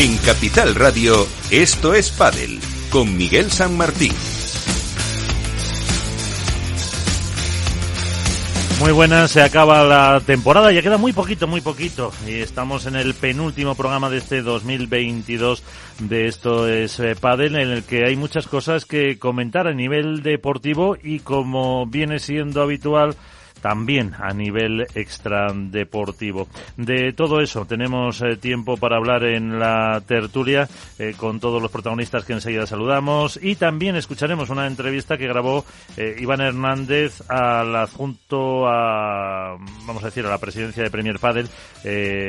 En Capital Radio, esto es Padel, con Miguel San Martín. Muy buenas, se acaba la temporada, ya queda muy poquito, muy poquito. Y estamos en el penúltimo programa de este 2022 de Esto es eh, Padel, en el que hay muchas cosas que comentar a nivel deportivo y como viene siendo habitual, también a nivel extradeportivo. De todo eso tenemos eh, tiempo para hablar en la tertulia eh, con todos los protagonistas que enseguida saludamos y también escucharemos una entrevista que grabó eh, Iván Hernández al adjunto a, vamos a decir, a la presidencia de Premier Padel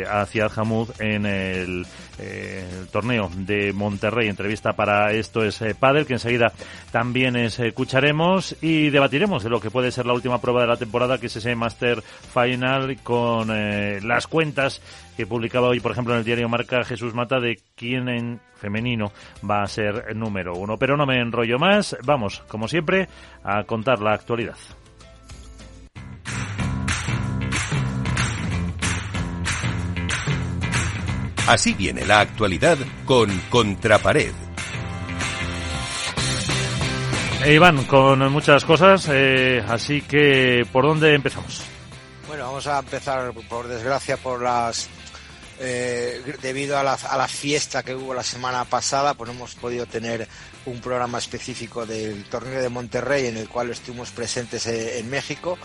hacia Hamud en el, torneo de Monterrey. Entrevista para esto es Padel que enseguida también escucharemos y debatiremos de lo que puede ser la última prueba de la temporada que es ese Master Final con eh, las cuentas que publicaba hoy, por ejemplo, en el diario Marca Jesús Mata de quién en femenino va a ser número uno. Pero no me enrollo más, vamos, como siempre, a contar la actualidad. Así viene la actualidad con Contrapared eh, Iván, con muchas cosas, eh, así que ¿por dónde empezamos? Bueno, vamos a empezar, por desgracia, por las eh, debido a la, a la, fiesta que hubo la semana pasada, pues no hemos podido tener un programa específico del torneo de Monterrey en el cual estuvimos presentes en México.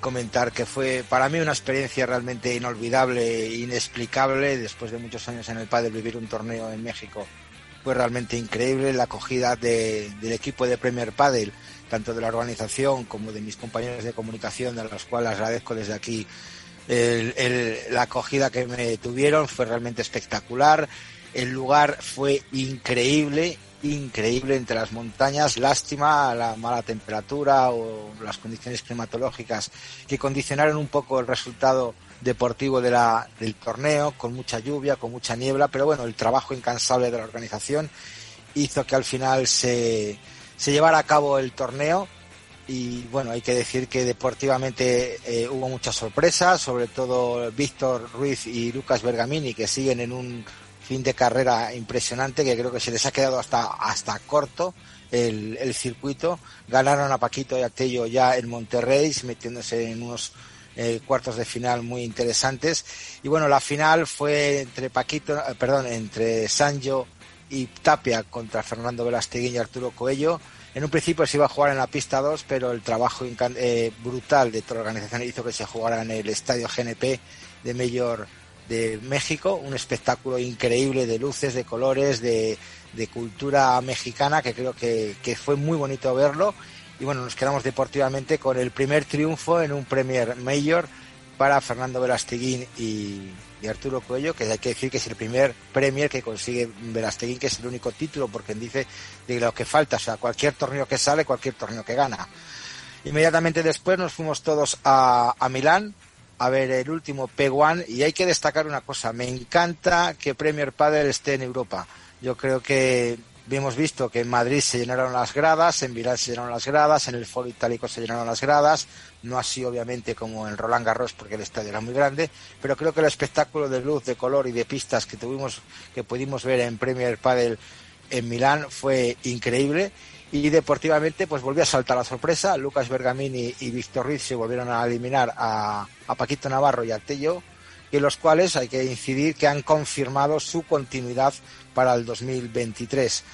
Comentar que fue para mí una experiencia realmente inolvidable e inexplicable después de muchos años en el padre vivir un torneo en México fue realmente increíble la acogida de, del equipo de Premier Padel, tanto de la organización como de mis compañeros de comunicación, a los cuales agradezco desde aquí la acogida que me tuvieron, fue realmente espectacular. El lugar fue increíble, increíble entre las montañas. Lástima la mala temperatura o las condiciones climatológicas que condicionaron un poco el resultado deportivo de la, del torneo, con mucha lluvia, con mucha niebla, pero bueno, el trabajo incansable de la organización hizo que al final se, se llevara a cabo el torneo y bueno, hay que decir que deportivamente eh, hubo muchas sorpresas, sobre todo Víctor Ruiz y Lucas Bergamini que siguen en un fin de carrera impresionante que creo que se les ha quedado hasta, hasta corto el, el circuito. Ganaron a Paquito y a Tello ya en Monterrey, metiéndose en unos eh, cuartos de final muy interesantes. Y bueno, la final fue entre Paquito, eh, perdón, entre Sancho y Tapia contra Fernando Velasteguín y Arturo Coello. En un principio se iba a jugar en la pista 2, pero el trabajo eh, brutal de toda la organización hizo que se jugara en el estadio GNP de Mayor de México, un espectáculo increíble de luces, de colores, de, cultura mexicana, que creo que fue muy bonito verlo y bueno, nos quedamos deportivamente con el primer triunfo en un Premier Mayor para Fernando Velasteguín y, Arturo Cuello, que hay que decir que es el primer Premier que consigue Velasteguín, que es el único título, porque dice de lo que falta, o sea, cualquier torneo que sale, cualquier torneo que gana. Inmediatamente después nos fuimos todos a, a Milán a ver el último P1 y hay que destacar una cosa, me encanta que Premier Padel esté en Europa. Yo creo que hemos visto que en Madrid se llenaron las gradas, en Milán se llenaron las gradas, en el Foro Itálico se llenaron las gradas, no así obviamente como en Roland Garros porque el estadio era muy grande, pero creo que el espectáculo de luz, de color y de pistas que tuvimos, que pudimos ver en Premier Padel en Milán fue increíble y deportivamente pues volvió a saltar la sorpresa, Lucas Bergamini y Víctor Ruiz se volvieron a eliminar a, a Paquito Navarro y a Tello y los cuales hay que incidir que han confirmado su continuidad para el 2023.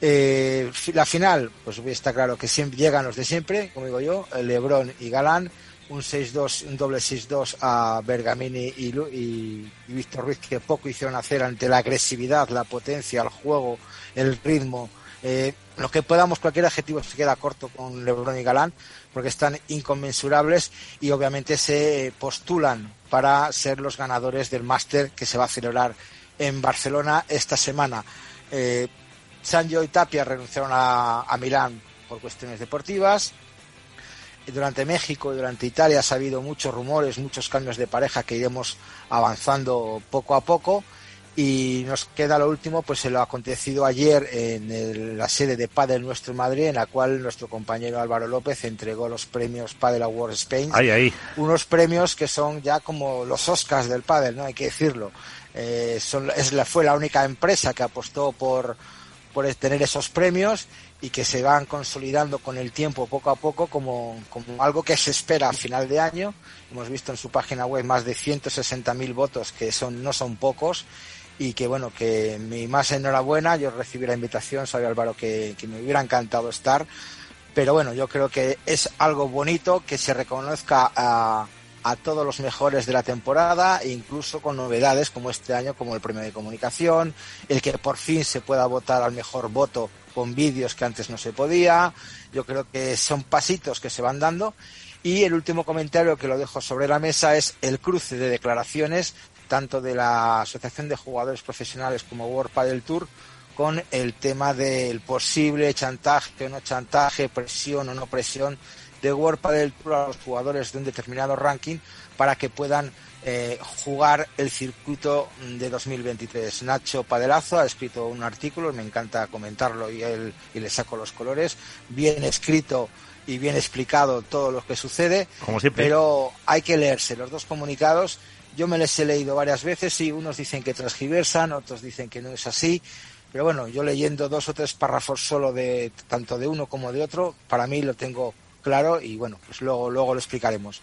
Eh, la final, pues está claro que siempre llegan los de siempre, como digo yo, Lebron y Galán, un 6-2, un doble 6-2 a Bergamini y, y, Víctor Ruiz, que poco hicieron hacer ante la agresividad, la potencia, el juego, el ritmo. Eh, lo que podamos, cualquier adjetivo se queda corto con Lebron y Galán, porque están inconmensurables y obviamente se postulan para ser los ganadores del máster que se va a celebrar en Barcelona esta semana. Eh, Sancho y Tapia renunciaron a, Milán por cuestiones deportivas. Durante México y durante Italia ha habido muchos rumores, muchos cambios de pareja que iremos avanzando poco a poco. Y nos queda lo último, pues se lo ha acontecido ayer en la sede de Padel Nuestro Madrid, en la cual nuestro compañero Álvaro López entregó los premios Padel Awards Spain. Ahí, ahí. Unos premios que son ya como los Oscars del Padel, ¿no? Hay que decirlo. Eh, es la, fue la única empresa que apostó por, por tener esos premios y que se van consolidando con el tiempo poco a poco como, como algo que se espera a final de año. Hemos visto en su página web más de 160.000 votos, que son, no son pocos, y que bueno, que mi más enhorabuena, yo recibí la invitación, sabía Álvaro que, que me hubiera encantado estar, pero bueno, yo creo que es algo bonito que se reconozca a, a todos los mejores de la temporada incluso con novedades como este año, como el premio de comunicación, el que por fin se pueda votar al mejor voto con vídeos que antes no se podía. Yo creo que son pasitos que se van dando. Y el último comentario que lo dejo sobre la mesa es el cruce de declaraciones tanto de la Asociación de Jugadores Profesionales como World Padel Tour con el tema del posible chantaje o no chantaje, presión o no presión de World Padel Tour a los jugadores de un determinado ranking para que puedan eh, jugar el circuito de 2023. Nacho Padelazo ha escrito un artículo, me encanta comentarlo y, él, y le saco los colores, bien escrito y bien explicado todo lo que sucede, Como siempre. pero hay que leerse los dos comunicados. Yo me les he leído varias veces y unos dicen que transgiversan, otros dicen que no es así. Pero bueno, yo leyendo dos o tres párrafos solo de tanto de uno como de otro, para mí lo tengo claro y bueno, pues luego, luego lo explicaremos.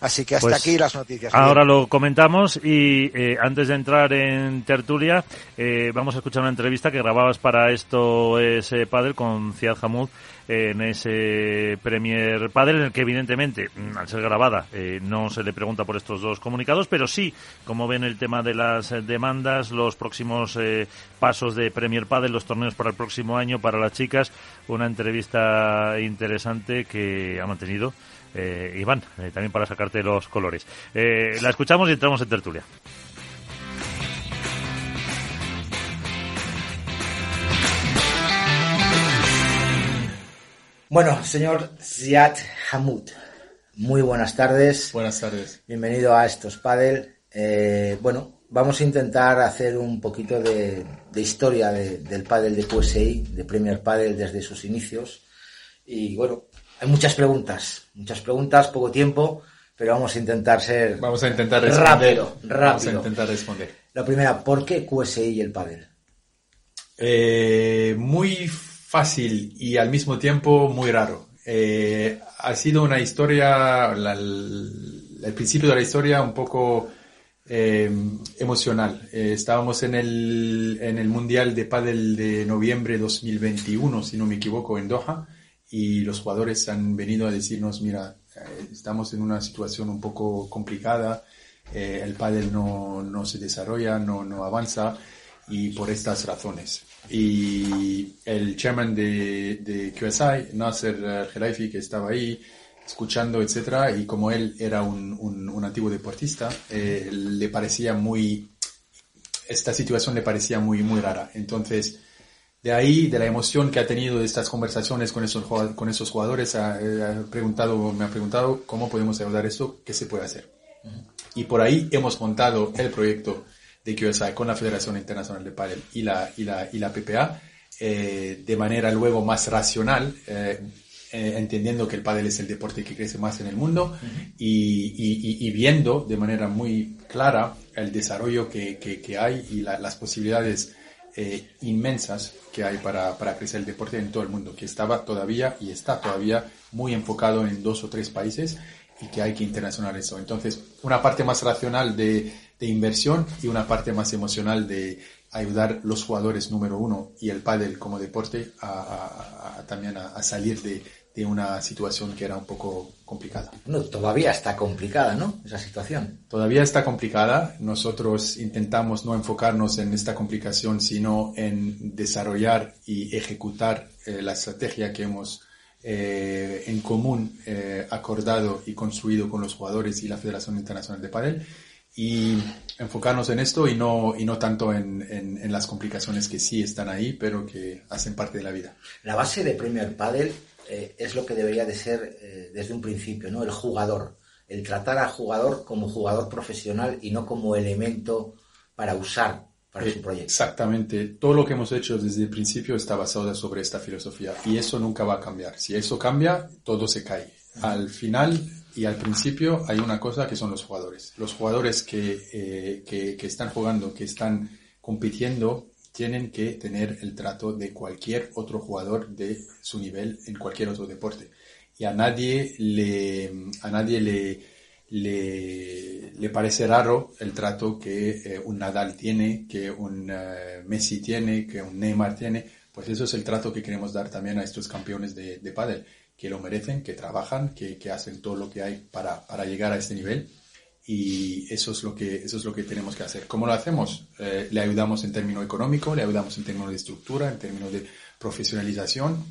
Así que hasta Pues aquí las noticias. Ahora lo comentamos y eh, antes de entrar en tertulia eh, vamos a escuchar una entrevista que grababas para esto es eh, Padel con Ciad Hamud en ese Premier Padel en el que evidentemente mm, al ser grabada eh, no se le pregunta por estos dos comunicados pero sí como ven el tema de las demandas los próximos eh, pasos de Premier Padel los torneos para el próximo año para las chicas una entrevista interesante que ha mantenido eh, Iván, eh, también para sacarte los colores. Eh, la escuchamos y entramos en tertulia. Bueno, señor Ziad Hamud, muy buenas tardes. Buenas tardes. Bienvenido a Estos Padel. Eh, bueno, vamos a intentar hacer un poquito de, de historia de- del pádel de QSI, de Premier Padel desde sus inicios. Y bueno, hay muchas preguntas, muchas preguntas, poco tiempo, pero vamos a intentar ser Vamos a intentar responder. rápido, Vamos a intentar responder. La primera, ¿por qué QSI y el pádel? Eh, muy fácil y al mismo tiempo muy raro. Eh, ha sido una historia, el, principio de la historia un poco eh, emocional. Eh, estábamos en el, en el Mundial de Padel de noviembre 2021, si no me equivoco, en Doha, y los jugadores han venido a decirnos, mira, estamos en una situación un poco complicada, el pádel no, no se desarrolla, no, no avanza, y por estas razones. Y el chairman de, de QSI, Nasser Al-Khelaifi, que estaba ahí, escuchando, etcétera, y como él era un, un, antiguo deportista, eh, le parecía muy, esta situación le parecía muy, muy rara. Entonces, de ahí, de la emoción que ha tenido de estas conversaciones con esos, con esos jugadores, eh, ha preguntado, me ha preguntado cómo podemos ayudar esto, qué se puede hacer. Y por ahí hemos montado el proyecto de QSI con la Federación Internacional de Padel y la, y la, y la PPA eh, de manera luego más racional, eh, eh, entendiendo que el pádel es el deporte que crece más en el mundo y, y- y- y viendo de manera muy clara el desarrollo que, que- que hay y la- las posibilidades eh, inmensas que hay para, para crecer el deporte en todo el mundo, que estaba todavía y está todavía muy enfocado en dos o tres países y que hay que internacionalizar eso. Entonces, una parte más racional de, de inversión y una parte más emocional de ayudar los jugadores número uno y el pádel como deporte a, a- a- también a, a salir de, de una situación que era un poco complicada. No, todavía está complicada, ¿no? Esa situación. Todavía está complicada. Nosotros intentamos no enfocarnos en esta complicación, sino en desarrollar y ejecutar eh, la estrategia que hemos eh, en común eh, acordado y construido con los jugadores y la Federación Internacional de Padel y enfocarnos en esto y no, y no tanto en, en- en las complicaciones que sí están ahí, pero que hacen parte de la vida. La base de Premier Padel eh, es lo que debería de ser eh, desde un principio, ¿no? El jugador. El tratar al jugador como jugador profesional y no como elemento para usar para Eh, su proyecto. Exactamente. Todo lo que hemos hecho desde el principio está basado sobre esta filosofía y eso nunca va a cambiar. Si eso cambia, todo se cae. Al final, Y al principio hay una cosa que son los jugadores. Los jugadores que, eh, que, que están jugando, que están compitiendo, tienen que tener el trato de cualquier otro jugador de su nivel en cualquier otro deporte. Y a nadie le, a nadie le, le, le parece raro el trato que eh, un Nadal tiene, que un eh, Messi tiene, que un Neymar tiene. Pues eso es el trato que queremos dar también a estos campeones de, de pádel, que lo merecen, que trabajan, que, que hacen todo lo que hay para, para llegar a este nivel y eso es lo que eso es lo que tenemos que hacer. ¿Cómo lo hacemos? Eh, le ayudamos en términos económico, le ayudamos en términos de estructura, en términos de profesionalización,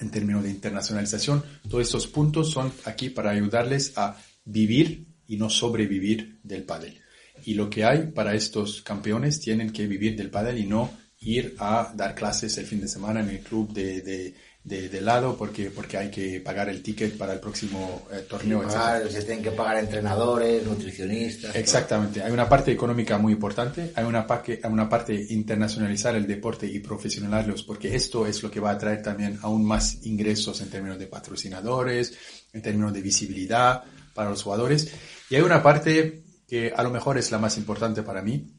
en términos de internacionalización. Todos estos puntos son aquí para ayudarles a vivir y no sobrevivir del pádel. Y lo que hay para estos campeones tienen que vivir del pádel y no ir a dar clases el fin de semana en el club de, de de, de, lado porque, porque hay que pagar el ticket para el próximo eh, torneo. Pagar, se tienen que pagar entrenadores, nutricionistas. Exactamente. Todo. Hay una parte económica muy importante, hay una, parte, hay una parte internacionalizar el deporte y profesionalizarlos porque esto es lo que va a traer también aún más ingresos en términos de patrocinadores, en términos de visibilidad para los jugadores. Y hay una parte que a lo mejor es la más importante para mí,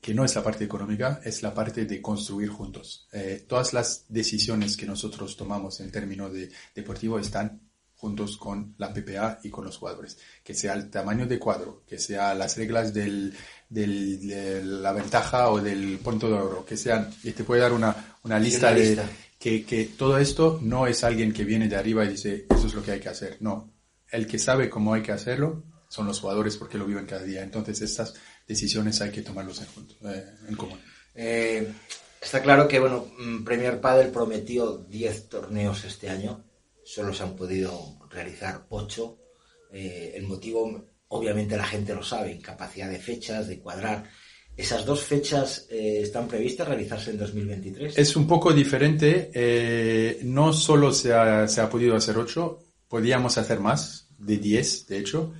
que no es la parte económica, es la parte de construir juntos. Eh, todas las decisiones que nosotros tomamos en términos de deportivo están juntos con la PPA y con los jugadores. Que sea el tamaño de cuadro, que sea las reglas del, del, de la ventaja o del punto de oro, que sean, y te puede dar una, una lista de, lista. que, que todo esto no es alguien que viene de arriba y dice, eso es lo que hay que hacer. No. El que sabe cómo hay que hacerlo son los jugadores porque lo viven cada día. Entonces estas decisiones hay que tomarlos en, junto, eh, en común. Eh, está claro que bueno, Premier Padel prometió 10 torneos este año, solo se han podido realizar 8. Eh, el motivo, obviamente la gente lo sabe, incapacidad de fechas, de cuadrar. ¿Esas dos fechas eh, están previstas realizarse en 2023? Es un poco diferente. Eh, no solo se ha, se ha podido hacer 8, podíamos hacer más, de 10 de hecho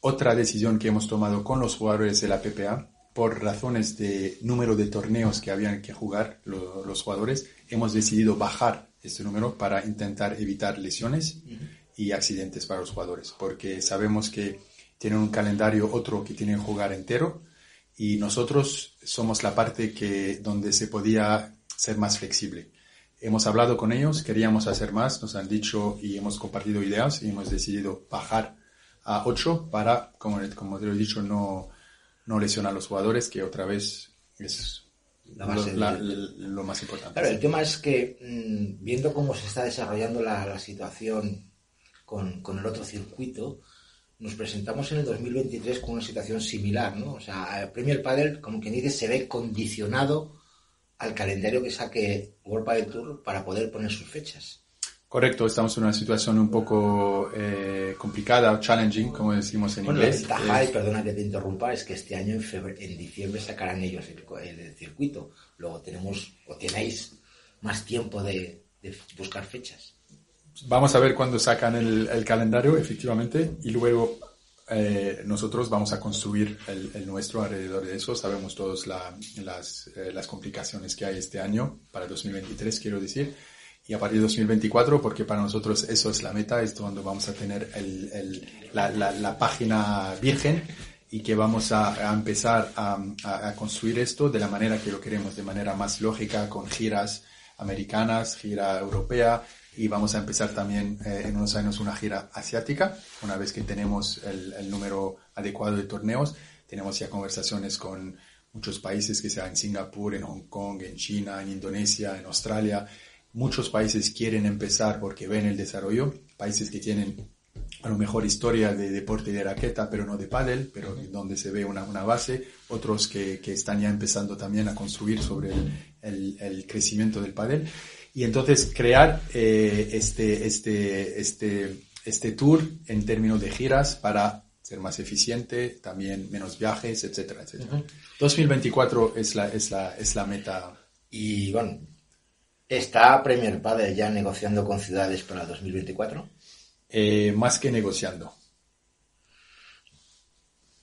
otra decisión que hemos tomado con los jugadores de la PPA, por razones de número de torneos que habían que jugar lo, los jugadores, hemos decidido bajar este número para intentar evitar lesiones y accidentes para los jugadores, porque sabemos que tienen un calendario otro que tienen que jugar entero y nosotros somos la parte que donde se podía ser más flexible. Hemos hablado con ellos, queríamos hacer más, nos han dicho y hemos compartido ideas y hemos decidido bajar a 8 para, como, como te lo he dicho, no, no lesionar a los jugadores, que otra vez es lo, la, de... lo, más importante. Claro, el tema es que mmm, viendo cómo se está desarrollando la, la situación con, con, el otro circuito, nos presentamos en el 2023 con una situación similar, ¿no? O sea, el Premier Padel, como quien dice, se ve condicionado al calendario que saque World Padel Tour para poder poner sus fechas. Correcto, estamos en una situación un poco eh, complicada, challenging, como decimos en bueno, inglés. La ventaja, es... y perdona que te interrumpa, es que este año en, febrero, en diciembre sacarán ellos el, el, el, circuito. Luego tenemos, o tenéis más tiempo de, de buscar fechas. Vamos a ver cuándo sacan el, el calendario, efectivamente, y luego eh, nosotros vamos a construir el, el, nuestro alrededor de eso. Sabemos todos la, las, eh, las complicaciones que hay este año, para 2023, quiero decir y a partir de 2024, porque para nosotros eso es la meta, es donde vamos a tener el, el, la, la, la, página virgen y que vamos a, a empezar a, a, construir esto de la manera que lo queremos, de manera más lógica, con giras americanas, gira europea y vamos a empezar también eh, en unos años una gira asiática, una vez que tenemos el, el número adecuado de torneos, tenemos ya conversaciones con muchos países, que sea en Singapur, en Hong Kong, en China, en Indonesia, en Australia, Muchos países quieren empezar porque ven el desarrollo, países que tienen a lo mejor historia de deporte de raqueta, pero no de pádel, pero donde se ve una, una base, otros que, que, están ya empezando también a construir sobre el, el, el crecimiento del pádel. Y entonces crear eh, este, este, este, este tour en términos de giras para ser más eficiente, también menos viajes, etcétera, etcétera. Uh -huh. 2024 es la, es la, es la meta. Y bueno, ¿Está Premier Padel ya negociando con ciudades para 2024? Eh, más que negociando.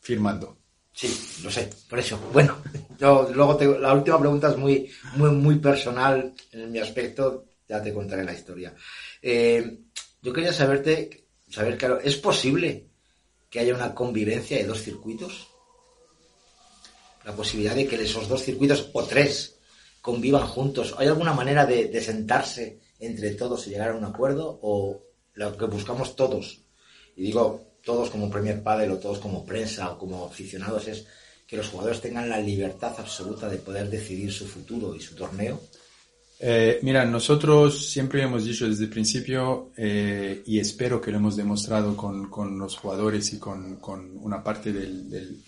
Firmando. Sí, lo sé, por eso. Bueno, yo luego te, la última pregunta es muy, muy, muy personal en mi aspecto, ya te contaré la historia. Eh, yo quería saberte saber, claro, ¿es posible que haya una convivencia de dos circuitos? La posibilidad de que esos dos circuitos o tres convivan juntos. ¿Hay alguna manera de, sentarse entre todos y llegar a un acuerdo? ¿O lo que buscamos todos, y digo todos como Premier Padel o todos como prensa o como aficionados, es que los jugadores tengan la libertad absoluta de poder decidir su futuro y su torneo? Eh, mira, nosotros siempre hemos dicho desde el principio, eh, y espero que lo hemos demostrado con, con los jugadores y con, con una parte del,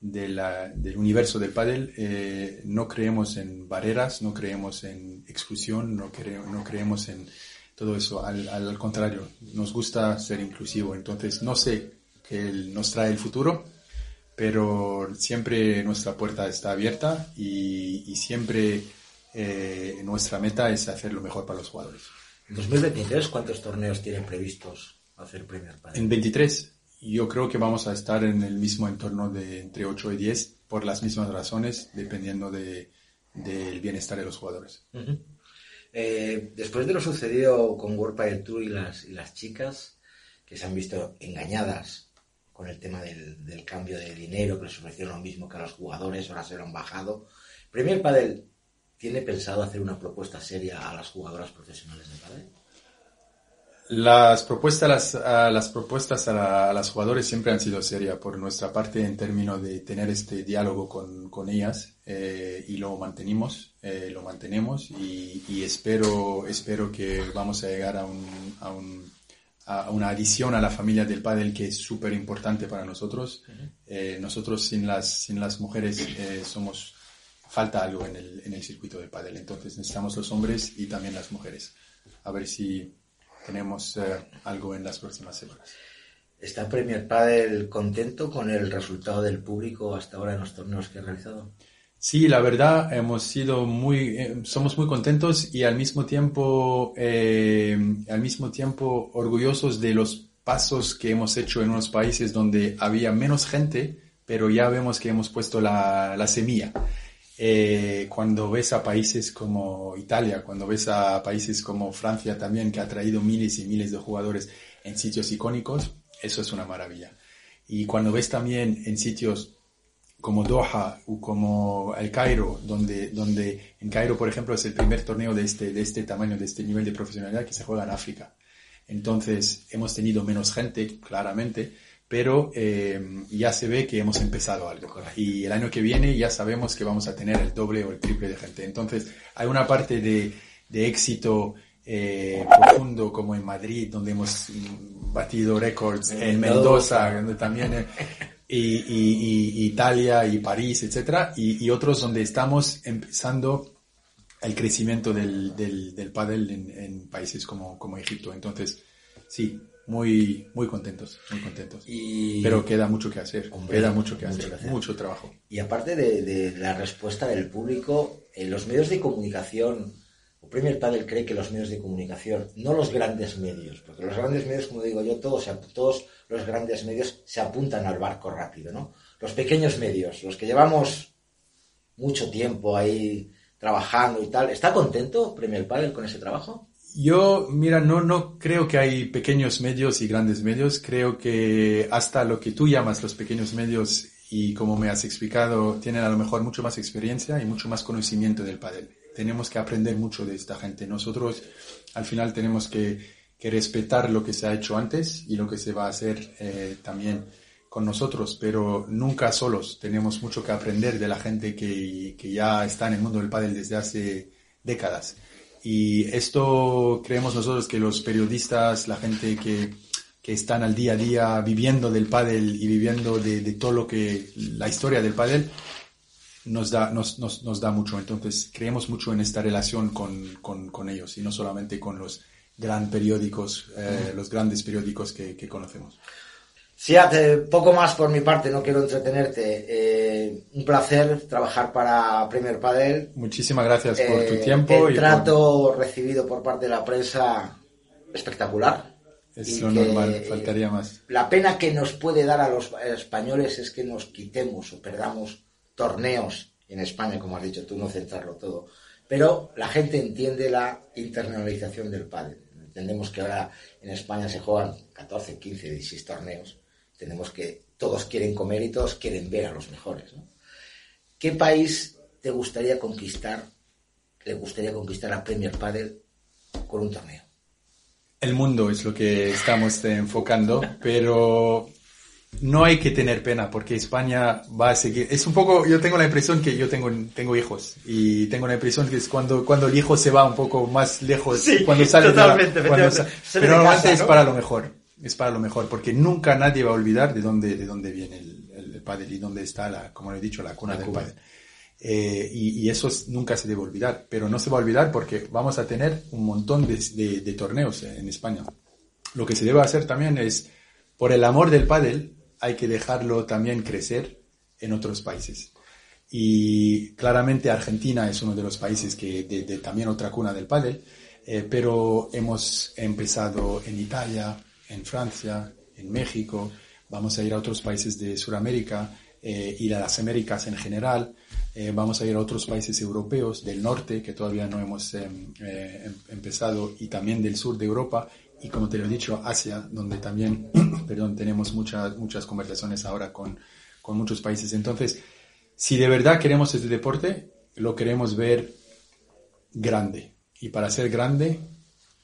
de la, del universo del pádel, eh, no creemos en barreras, no creemos en exclusión, no, creo, no creemos en todo eso. Al, al, contrario, nos gusta ser inclusivo. Entonces, no sé qué nos trae el futuro, pero siempre nuestra puerta está abierta y, y siempre eh, nuestra meta es hacer lo mejor para los jugadores. ¿En 2023 cuántos torneos tienen previstos hacer Premier Padel? En 23 yo creo que vamos a estar en el mismo entorno de entre 8 y 10 por las mismas razones, dependiendo del de, bienestar de los jugadores. Uh -huh. eh, después de lo sucedido con World Padel Tour y las, y las chicas que se han visto engañadas con el tema del, del, cambio de dinero, que les ofrecieron lo mismo que a los jugadores, ahora se lo han bajado. Premier Padel ¿Tiene pensado hacer una propuesta seria a las jugadoras profesionales de pádel? Las propuestas, las, a las propuestas a, la, a, las jugadores siempre han sido serias por nuestra parte en términos de tener este diálogo con, con ellas eh, y lo mantenemos, eh, lo mantenemos y, y, espero, espero que vamos a llegar a, un, a, un, a una adición a la familia del pádel que es súper importante para nosotros. Uh -huh. eh, nosotros sin las, sin las mujeres somos falta algo en el, en el circuito de pádel. Entonces necesitamos los hombres y también las mujeres. A ver si tenemos eh, algo en las próximas semanas. ¿Está Premier Padel contento con el resultado del público hasta ahora en los torneos que ha realizado? Sí, la verdad hemos sido muy, eh, somos muy contentos y al mismo tiempo, eh, al mismo tiempo orgullosos de los pasos que hemos hecho en unos países donde había menos gente, pero ya vemos que hemos puesto la, la semilla. Eh, cuando ves a países como Italia, cuando ves a países como Francia también, que ha traído miles y miles de jugadores en sitios icónicos, eso es una maravilla. Y cuando ves también en sitios como Doha o como el Cairo, donde, donde en Cairo, por ejemplo, es el primer torneo de este, de este tamaño, de este nivel de profesionalidad que se juega en África. Entonces, hemos tenido menos gente, claramente, pero eh, ya se ve que hemos empezado algo. Y el año que viene ya sabemos que vamos a tener el doble o el triple de gente. Entonces, hay una parte de, de éxito eh, profundo como en Madrid, donde hemos batido récords, en Mendoza, donde también, eh, y, y, y, Italia y París, etcétera, y, y, otros donde estamos empezando el crecimiento del, del, del pádel en, en países como, como Egipto. Entonces, sí, muy, muy contentos, muy contentos. Y... Pero queda mucho que hacer, Hombre, queda mucho que, mucho hacer, que hacer, mucho trabajo. Y aparte de, de la respuesta del público, en los medios de comunicación, o Premier Padel cree que los medios de comunicación, no los grandes medios, porque los grandes medios, como digo yo, todos, todos los grandes medios se apuntan al barco rápido, ¿no? Los pequeños medios, los que llevamos mucho tiempo ahí trabajando y tal, ¿está contento Premier Padel con ese trabajo? Yo, mira, no, no creo que hay pequeños medios y grandes medios. Creo que hasta lo que tú llamas los pequeños medios y como me has explicado, tienen a lo mejor mucho más experiencia y mucho más conocimiento del pádel. Tenemos que aprender mucho de esta gente. Nosotros, al final, tenemos que, que respetar lo que se ha hecho antes y lo que se va a hacer eh, también con nosotros, pero nunca solos. Tenemos mucho que aprender de la gente que, que ya está en el mundo del pádel desde hace décadas. Y esto creemos nosotros que los periodistas, la gente que, que están al día a día viviendo del pádel y viviendo de, de, todo lo que, la historia del pádel, nos da, nos, nos, nos da mucho. Entonces creemos mucho en esta relación con, con, con ellos y no solamente con los gran periódicos, eh, los grandes periódicos que, que conocemos. Sí, poco más por mi parte, no quiero entretenerte. Eh, un placer trabajar para Premier Padel. Muchísimas gracias por eh, tu tiempo. El trato por... recibido por parte de la prensa espectacular. Es lo normal, faltaría más. La pena que nos puede dar a los españoles es que nos quitemos o perdamos torneos en España, como has dicho tú, no centrarlo todo. Pero la gente entiende la internalización del pádel. entendemos que ahora en España se juegan 14, 15, 16 torneos, entendemos que todos quieren comer y todos quieren ver a los mejores. ¿Qué país te gustaría conquistar, le gustaría conquistar a Premier Padel con un torneo? El mundo es lo que estamos enfocando, pero no hay que tener pena porque España va a seguir. Es un poco, yo tengo la impresión que yo tengo, tengo hijos y tengo la impresión que es cuando, cuando el hijo se va un poco más lejos, cuando sale totalmente, de la, pero normalmente es para lo mejor, es para lo mejor porque nunca nadie va a olvidar de dónde, de dónde viene el, el, padre y dónde está la, como le he dicho, la cuna del padre. Eh, y, y, eso nunca se debe olvidar, pero no se va a olvidar porque vamos a tener un montón de, de, de torneos en España. Lo que se debe hacer también es, por el amor del pádel, hay que dejarlo también crecer en otros países. Y claramente Argentina es uno de los países que de, de también otra cuna del pádel, eh, pero hemos empezado en Italia, en Francia, en México, vamos a ir a otros países de Sudamérica, eh, ir a las Américas en general, eh, vamos a ir a otros países europeos del norte que todavía no hemos em, eh, em, empezado y también del sur de Europa y como te lo he dicho, Asia, donde también, perdón, tenemos muchas, muchas conversaciones ahora con, con muchos países. Entonces, si de verdad queremos este deporte, lo queremos ver grande. Y para ser grande,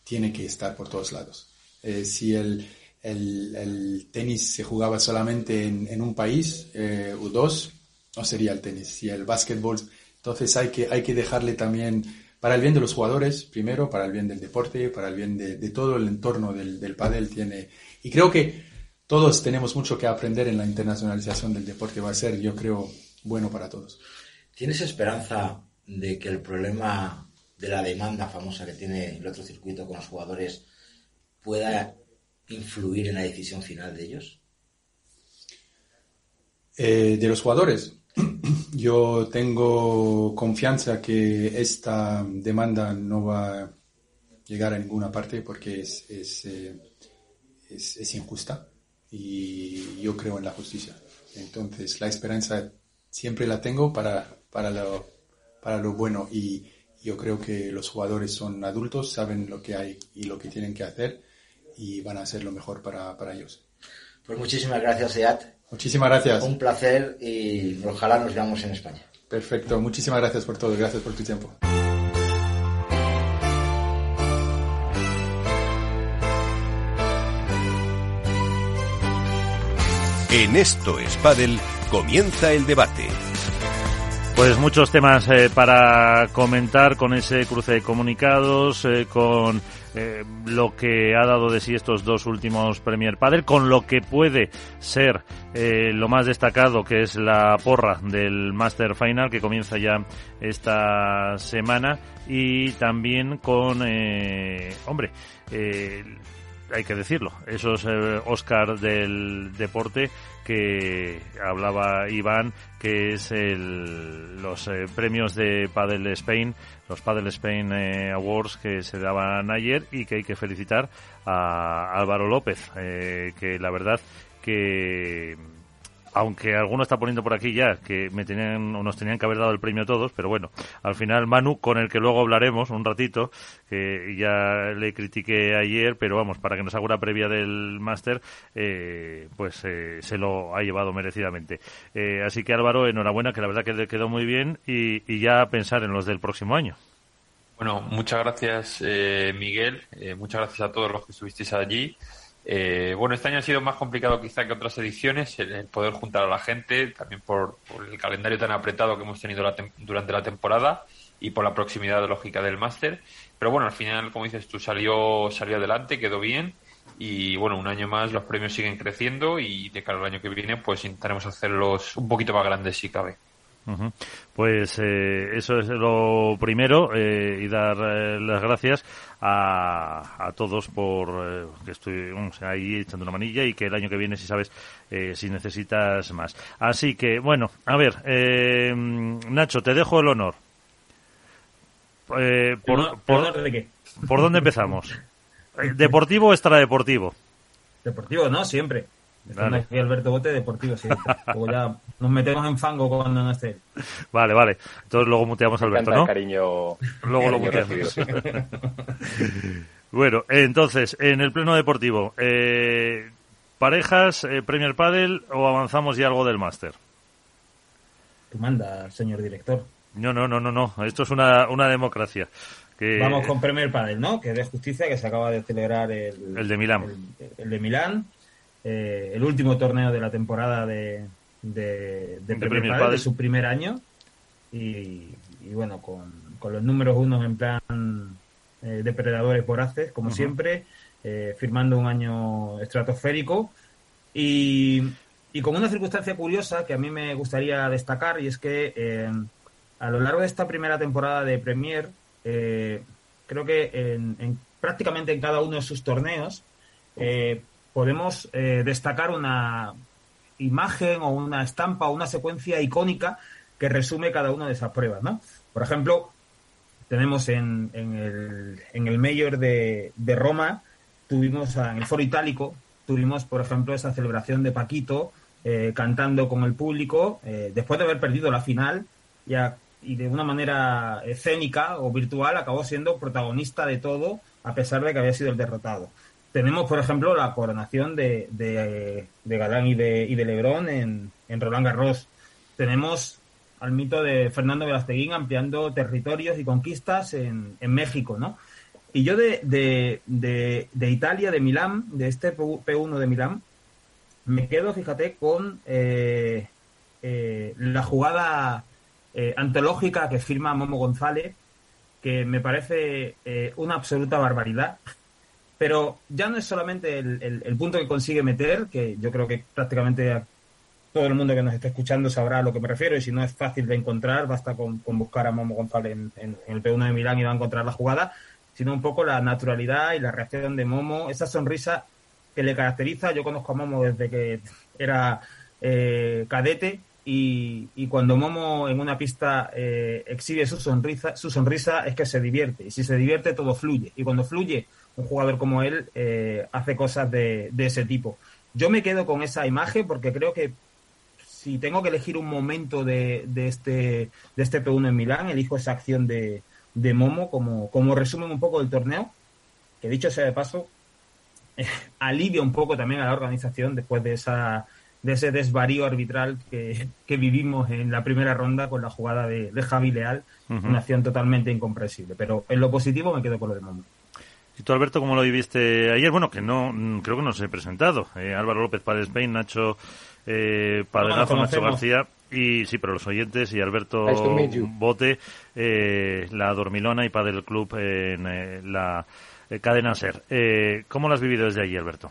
tiene que estar por todos lados. Eh, si el, el, el, tenis se jugaba solamente en, en un país eh, o dos, no sería el tenis. Si el básquetbol, entonces hay que, hay que dejarle también para el bien de los jugadores, primero, para el bien del deporte, para el bien de, de todo el entorno del, del pádel tiene. Y creo que todos tenemos mucho que aprender en la internacionalización del deporte. Va a ser, yo creo, bueno para todos. ¿Tienes esperanza de que el problema de la demanda famosa que tiene el otro circuito con los jugadores pueda influir en la decisión final de ellos? Eh, de los jugadores. Yo tengo confianza que esta demanda no va a llegar a ninguna parte porque es, eh, es, es injusta y yo creo en la justicia. Entonces la esperanza siempre la tengo para, para, lo, para lo bueno y yo creo que los jugadores son adultos, saben lo que hay y lo que tienen que hacer y van a hacer lo mejor para, para ellos. Pues muchísimas gracias, Eat. Muchísimas gracias. Un placer y ojalá nos veamos en España. Perfecto, muchísimas gracias por todo, gracias por tu tiempo. En esto es Padel, comienza el debate. Pues muchos temas eh, para comentar con ese cruce de comunicados, eh, con eh, lo que ha dado de sí estos dos últimos Premier Padel, con lo que puede ser eh, lo más destacado, que es la porra del Master Final, que comienza ya esta semana, y también con, eh, hombre, eh, hay que decirlo, esos eh, Oscar del deporte que hablaba Iván, que es el, los eh, premios de Padel Spain, los Padel Spain eh, Awards que se daban ayer y que hay que felicitar a Álvaro López, eh, que la verdad que aunque alguno está poniendo por aquí ya que me tenían nos tenían que haber dado el premio todos, pero bueno, al final Manu, con el que luego hablaremos un ratito, que ya le critiqué ayer, pero vamos, para que nos haga una previa del máster, eh, pues eh, se lo ha llevado merecidamente. Eh, así que Álvaro, enhorabuena, que la verdad que le quedó muy bien y, y ya a pensar en los del próximo año. Bueno, muchas gracias eh, Miguel, eh, muchas gracias a todos los que estuvisteis allí. Eh, bueno, este año ha sido más complicado quizá que otras ediciones, el, poder juntar a la gente, también por, el calendario tan apretado que hemos tenido durante la temporada y por la proximidad lógica del máster. Pero bueno, al final, como dices tú, salió, salió adelante, quedó bien y bueno, un año más los premios siguen creciendo y de cara al año que viene pues intentaremos hacerlos un poquito más grandes si cabe. Uh -huh. Pues eh, eso es lo primero eh, y dar eh, las gracias a, a todos por que estoy ahí echando una manilla y que el año que viene si sabes eh, si necesitas más. Así que bueno, a ver, Nacho, te dejo el honor. Eh, por, ¿El honor, por. ¿Por dónde empezamos? ¿Deportivo o extradeportivo? Deportivo, no, siempre. Vale. Aquí Alberto Bote, deportivo, sí. Luego ya nos metemos en fango cuando no esté. Vale, vale. Entonces luego muteamos a Alberto, ¿no? cariño. Luego lo muteamos. Bueno, entonces, en el pleno deportivo, eh, ¿parejas, eh, Premier Padel o avanzamos ya algo del máster? Tú manda, señor director. No, no, no, no, no. Esto es una, una democracia. Que... Vamos con Premier Padel, ¿no? Que es de justicia, que se acaba de celebrar el, el de Milán. El, el de Milán. Eh, el último torneo de la temporada de, de, de, su primer año. Y, y bueno, con, con, los números unos en plan eh, depredadores voraces, como uh -huh. siempre, eh, firmando un año estratosférico. Y, y, con una circunstancia curiosa que a mí me gustaría destacar, y es que a lo largo de esta primera temporada de Premier, creo que en, en, prácticamente en cada uno de sus torneos eh, podemos eh, destacar una imagen o una estampa o una secuencia icónica que resume cada una de esas pruebas, ¿no? Por ejemplo, tenemos en, en, el, en el Mayor de, Roma, tuvimos en el Foro Itálico, tuvimos, por ejemplo, esa celebración de Paquito eh, cantando con el público, eh, después de haber perdido la final, ya, y de una manera escénica o virtual acabó siendo protagonista de todo, a pesar de que había sido el derrotado. Tenemos, por ejemplo, la coronación de, de, de Galán y de, y de Lebrón en, en Roland Garros. Tenemos al mito de Fernando Velasteguín ampliando territorios y conquistas en, en México, ¿no? Y yo de, de, de, Italia, de Milán, de este P1 de Milán, me quedo, fíjate, con eh, eh, la jugada eh, antológica que firma Momo González, que me parece una absoluta barbaridad. Pero ya no es solamente el, punto que consigue meter, que yo creo que prácticamente todo el mundo que nos esté escuchando sabrá a lo que me refiero, y si no es fácil de encontrar, basta con, buscar a Momo González en, el P1 de Milán y va a encontrar la jugada, sino un poco la naturalidad y la reacción de Momo, esa sonrisa que le caracteriza. Yo conozco a Momo desde que era eh, cadete y, y, cuando Momo en una pista eh, exhibe su sonrisa, su sonrisa es que se divierte. Y si se divierte, todo fluye. Y cuando fluye, un jugador como él eh, hace cosas de, de, ese tipo. Yo me quedo con esa imagen porque creo que si tengo que elegir un momento de, de este, de este P1 en Milán, elijo esa acción de, de Momo como, como resumen un poco del torneo, que dicho sea de paso, eh, alivia un poco también a la organización después de esa de ese desvarío arbitral que, que vivimos en la primera ronda con la jugada de, de Javi Leal, uh -huh. una acción totalmente incomprensible. Pero en lo positivo me quedo con lo de Momo. ¿Y tú, Alberto, cómo lo viviste ayer? Bueno, que no, creo que no se he presentado. Eh, Álvaro López Párez Spain, Nacho eh, Nacho García. Y sí, pero los oyentes y Alberto Bote, eh, la Dormilona y Padel Club en eh, la eh, cadena SER. Eh, ¿Cómo lo has vivido desde allí, Alberto?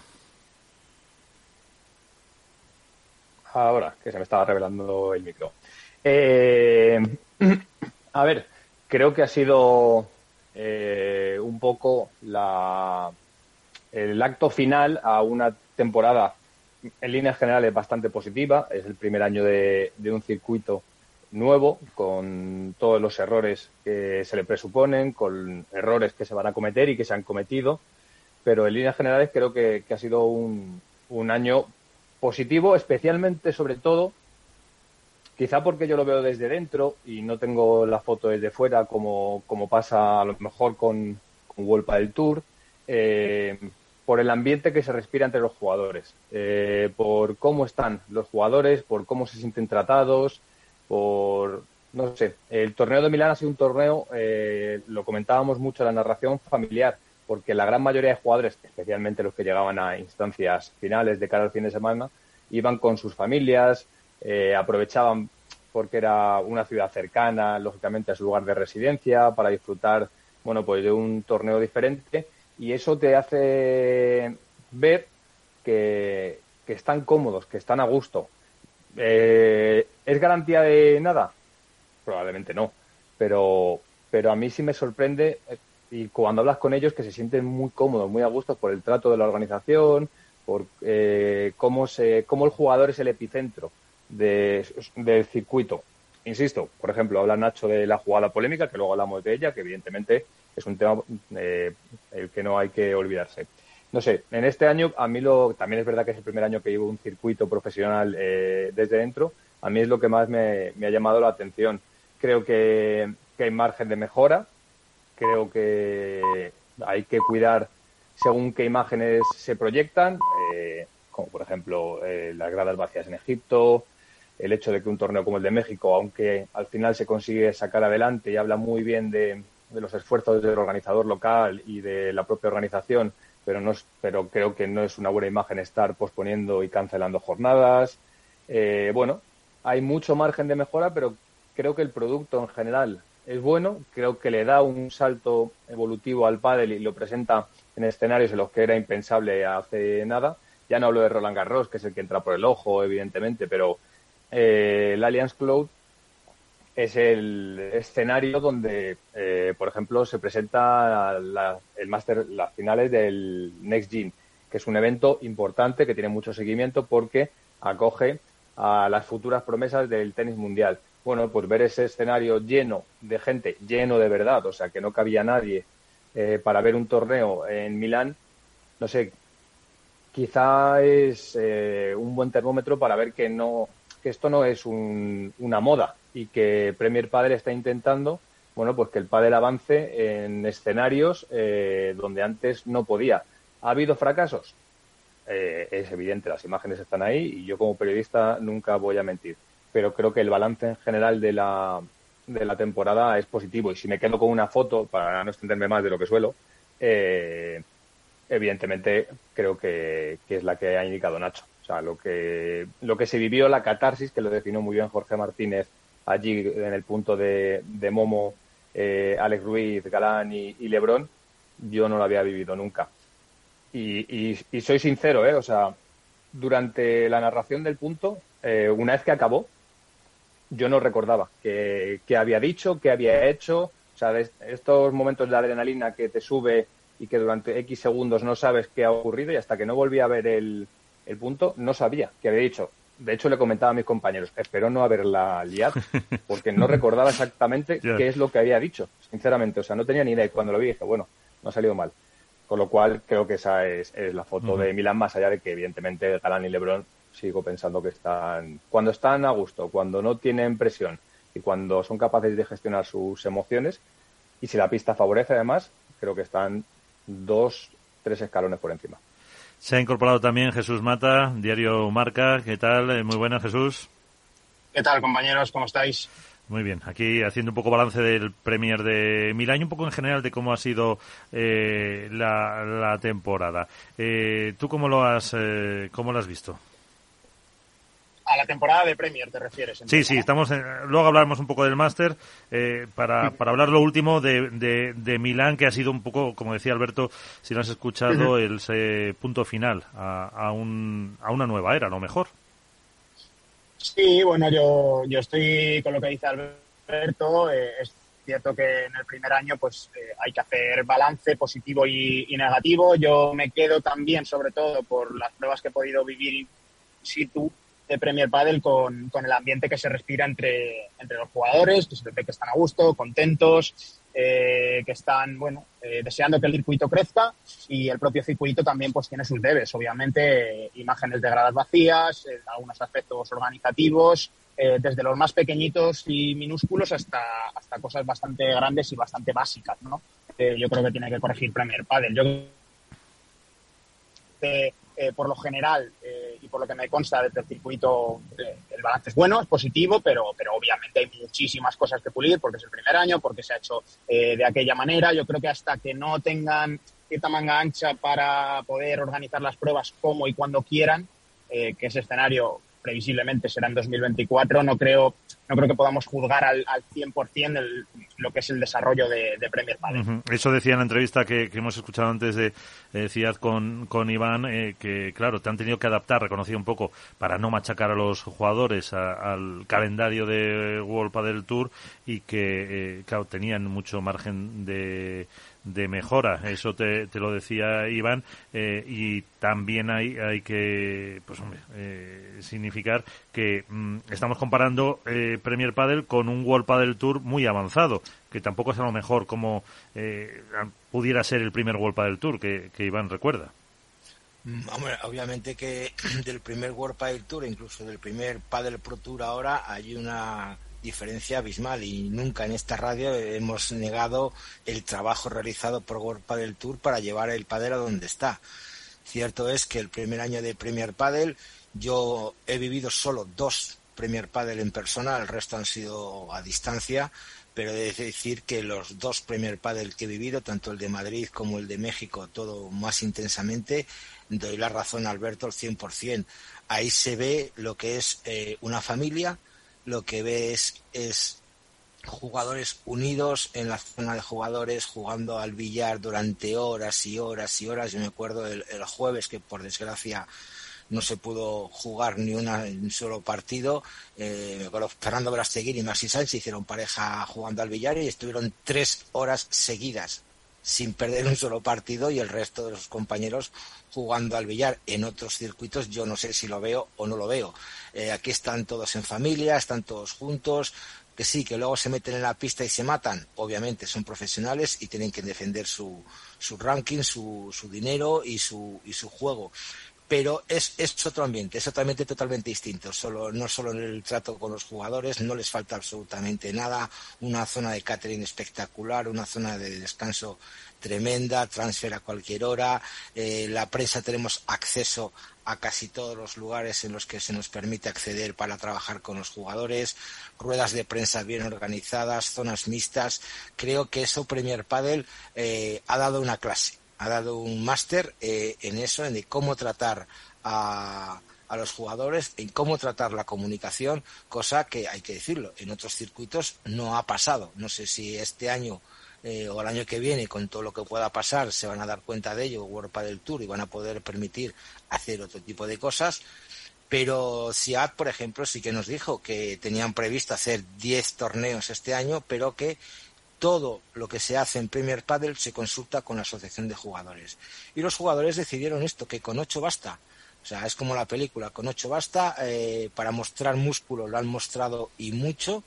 Ahora, que se me estaba revelando el micro. Eh, a ver, creo que ha sido poco la, el acto final a una temporada en líneas generales bastante positiva. Es el primer año de, de, un circuito nuevo, con todos los errores que se le presuponen, con errores que se van a cometer y que se han cometido. Pero en líneas generales creo que, ha sido un, un año positivo, especialmente sobre todo, quizá porque yo lo veo desde dentro y no tengo la foto desde fuera como, como pasa a lo mejor con, con Wolpa del Tour, eh, por el ambiente que se respira entre los jugadores, eh, por cómo están los jugadores, por cómo se sienten tratados, por, no sé, el torneo de Milán ha sido un torneo, eh, lo comentábamos mucho la narración familiar, porque la gran mayoría de jugadores, especialmente los que llegaban a instancias finales de cara al fin de semana, iban con sus familias, eh, aprovechaban porque era una ciudad cercana, lógicamente, a su lugar de residencia, para disfrutar, bueno, pues de un torneo diferente, y eso te hace ver que, que están cómodos, que están a gusto. Eh, ¿Es garantía de nada? Probablemente no, pero, pero a mí sí me sorprende y cuando hablas con ellos que se sienten muy cómodos, muy a gusto por el trato de la organización, por eh, cómo, se, cómo el jugador es el epicentro de, del circuito. Insisto, por ejemplo, habla Nacho de la jugada polémica, que luego hablamos de ella, que evidentemente es un tema eh, el que no hay que olvidarse. No sé, en este año a mí lo, también es verdad que es el primer año que llevo un circuito profesional eh, desde dentro, a mí es lo que más me, ha llamado la atención. Creo que, que hay margen de mejora, creo que, hay que cuidar según qué imágenes se proyectan, eh, como por ejemplo eh, las gradas vacías en Egipto, el hecho de que un torneo como el de México, aunque al final se consigue sacar adelante y habla muy bien de, los esfuerzos del organizador local y de la propia organización, pero, no pero creo que no es una buena imagen estar posponiendo y cancelando jornadas. Eh, bueno, hay mucho margen de mejora, pero creo que el producto en general es bueno, creo que le da un salto evolutivo al pádel y lo presenta en escenarios en los que era impensable hace nada. Ya no hablo de Roland Garros, que es el que entra por el ojo, evidentemente, pero eh, el Alliance Cloud es el escenario donde, eh, por ejemplo, se presenta el máster, las finales del Next Gen, que es un evento importante que tiene mucho seguimiento porque acoge a las futuras promesas del tenis mundial. Bueno, pues ver ese escenario lleno de gente, lleno de verdad, o sea, que no cabía nadie eh, para ver un torneo en Milán, no sé, quizá es un buen termómetro para ver que no que esto no es una moda y que Premier Padel está intentando bueno pues que el pádel avance en escenarios eh, donde antes no podía ha habido fracasos es evidente las imágenes están ahí y yo como periodista nunca voy a mentir pero creo que el balance en general de la de la temporada es positivo. Y si me quedo con una foto, para no extenderme más de lo que suelo, eh, evidentemente creo que, es la que ha indicado Nacho. Lo que, lo que se vivió, la catarsis, que lo definió muy bien Jorge Martínez allí en el punto de, de Momo, eh, Alex Ruiz, Galán y, Lebrón, yo no lo había vivido nunca. Y, y, soy sincero, ¿eh? O sea, durante la narración del punto, eh, una vez que acabó, yo no recordaba qué, había dicho, qué había hecho. O sea, estos momentos de adrenalina que te sube y que durante X segundos no sabes qué ha ocurrido y hasta que no volví a ver el, punto no sabía qué había dicho. De hecho, le comentaba a mis compañeros, espero no haberla liado, porque no recordaba exactamente qué es lo que había dicho, sinceramente. O sea, no tenía ni idea. Y cuando lo vi dije, bueno, no ha salido mal. Con lo cual, creo que esa es, la foto de Milán, más allá de que, evidentemente, Galán y Lebron sigo pensando que están, cuando están a gusto, cuando no tienen presión y cuando son capaces de gestionar sus emociones, y si la pista favorece además, creo que están dos, tres escalones por encima. Se ha incorporado también Jesús Mata, Diario Marca. ¿Qué tal? Eh, muy buena, Jesús. ¿Qué tal, compañeros? ¿Cómo estáis? Muy bien, aquí haciendo un poco balance del Premier de Milán y un poco en general de cómo ha sido eh, la, temporada. Eh, ¿Tú cómo lo has, cómo lo has visto? A la temporada de Premier te refieres. Sí, sí, estamos luego hablaremos un poco del máster eh, para, para hablar lo último de, de, Milán, que ha sido un poco, como decía Alberto, si no has escuchado, el punto final a, a, un, a una nueva era, a lo mejor. Sí, bueno, yo, yo estoy con lo que dice Alberto. Eh, es cierto que en el primer año pues eh, hay que hacer balance positivo y, y, negativo. Yo me quedo también, sobre todo, por las pruebas que he podido vivir in situ de Premier Padel con, con, el ambiente que se respira entre, entre los jugadores, que se ve que están a gusto, contentos, eh, que están, bueno, eh, deseando que el circuito crezca y el propio circuito también pues tiene sus debes, obviamente, imágenes de gradas vacías, eh, algunos aspectos organizativos, desde los más pequeñitos y minúsculos hasta, hasta cosas bastante grandes y bastante básicas, ¿no? yo creo que tiene que corregir Premier Padel. Yo eh, por lo general eh, por lo que me consta desde el circuito, eh, el balance es bueno, es positivo, pero, pero obviamente hay muchísimas cosas que pulir porque es el primer año, porque se ha hecho de aquella manera. Yo creo que hasta que no tengan cierta manga ancha para poder organizar las pruebas como y cuando quieran, que ese escenario previsiblemente será en 2024, no creo no creo que podamos juzgar al, al 100% el, lo que es el desarrollo de, Premier Padel. Eso decía en la entrevista que, hemos escuchado antes de eh, Ciudad con, con Iván, eh, que claro, te han tenido que adaptar, reconocido un poco, para no machacar a los jugadores al calendario de World Padel Tour y que, eh, claro, tenían mucho margen de de mejora. Eso te, te lo decía Iván. Eh, y también hay, hay que pues, eh, significar que mm, estamos comparando eh, Premier Padel con un World Padel Tour muy avanzado, que tampoco es a lo mejor como pudiera ser el primer World Padel Tour que, que Iván recuerda. Mm, obviamente que del primer World Padel Tour, incluso del primer Padel Pro Tour ahora, hay una diferencia abismal y nunca en esta radio hemos negado el trabajo realizado por World Padel Tour para llevar el padel a donde está. Cierto es que el primer año de Premier Padel yo he vivido solo dos Premier Padel en persona, el resto han sido a distancia, pero he de decir que los dos Premier Padel que he vivido, tanto el de Madrid como el de México, todo más intensamente, doy la razón a Alberto al 100%. Ahí se ve lo que es eh, una familia, lo que ves es jugadores unidos en la zona de jugadores jugando al billar durante horas y horas y horas. Yo me acuerdo el, jueves que por desgracia no se pudo jugar ni una, un solo partido. Eh, me acuerdo Fernando Brasteguín y Maxi Sánchez hicieron pareja jugando al billar y estuvieron tres horas seguidas sin perder un solo partido y el resto de los compañeros jugando al billar en otros circuitos yo no sé si lo veo o no lo veo. Eh, aquí están todos en familia están todos juntos que sí que luego se meten en la pista y se matan. Obviamente son profesionales y tienen que defender su, su ranking su, su dinero y su, y su juego pero es, otro ambiente, es otro ambiente totalmente distinto. Solo, no solo en el trato con los jugadores, no les falta absolutamente nada, una zona de catering espectacular, una zona de descanso tremenda, transfer a cualquier hora, eh, la prensa tenemos acceso a casi todos los lugares en los que se nos permite acceder para trabajar con los jugadores, ruedas de prensa bien organizadas, zonas mixtas. Creo que eso Premier Padel eh, ha dado una clase ha dado un máster eh, en eso, en de cómo tratar a, a los jugadores, en cómo tratar la comunicación, cosa que hay que decirlo, en otros circuitos no ha pasado. No sé si este año eh, o el año que viene, con todo lo que pueda pasar, se van a dar cuenta de ello, World del Tour, y van a poder permitir hacer otro tipo de cosas. Pero SIAD, por ejemplo, sí que nos dijo que tenían previsto hacer 10 torneos este año, pero que todo lo que se hace en Premier Padel se consulta con la asociación de jugadores. Y los jugadores decidieron esto, que con ocho basta. O sea, es como la película, con ocho basta, eh, para mostrar músculo lo han mostrado y mucho,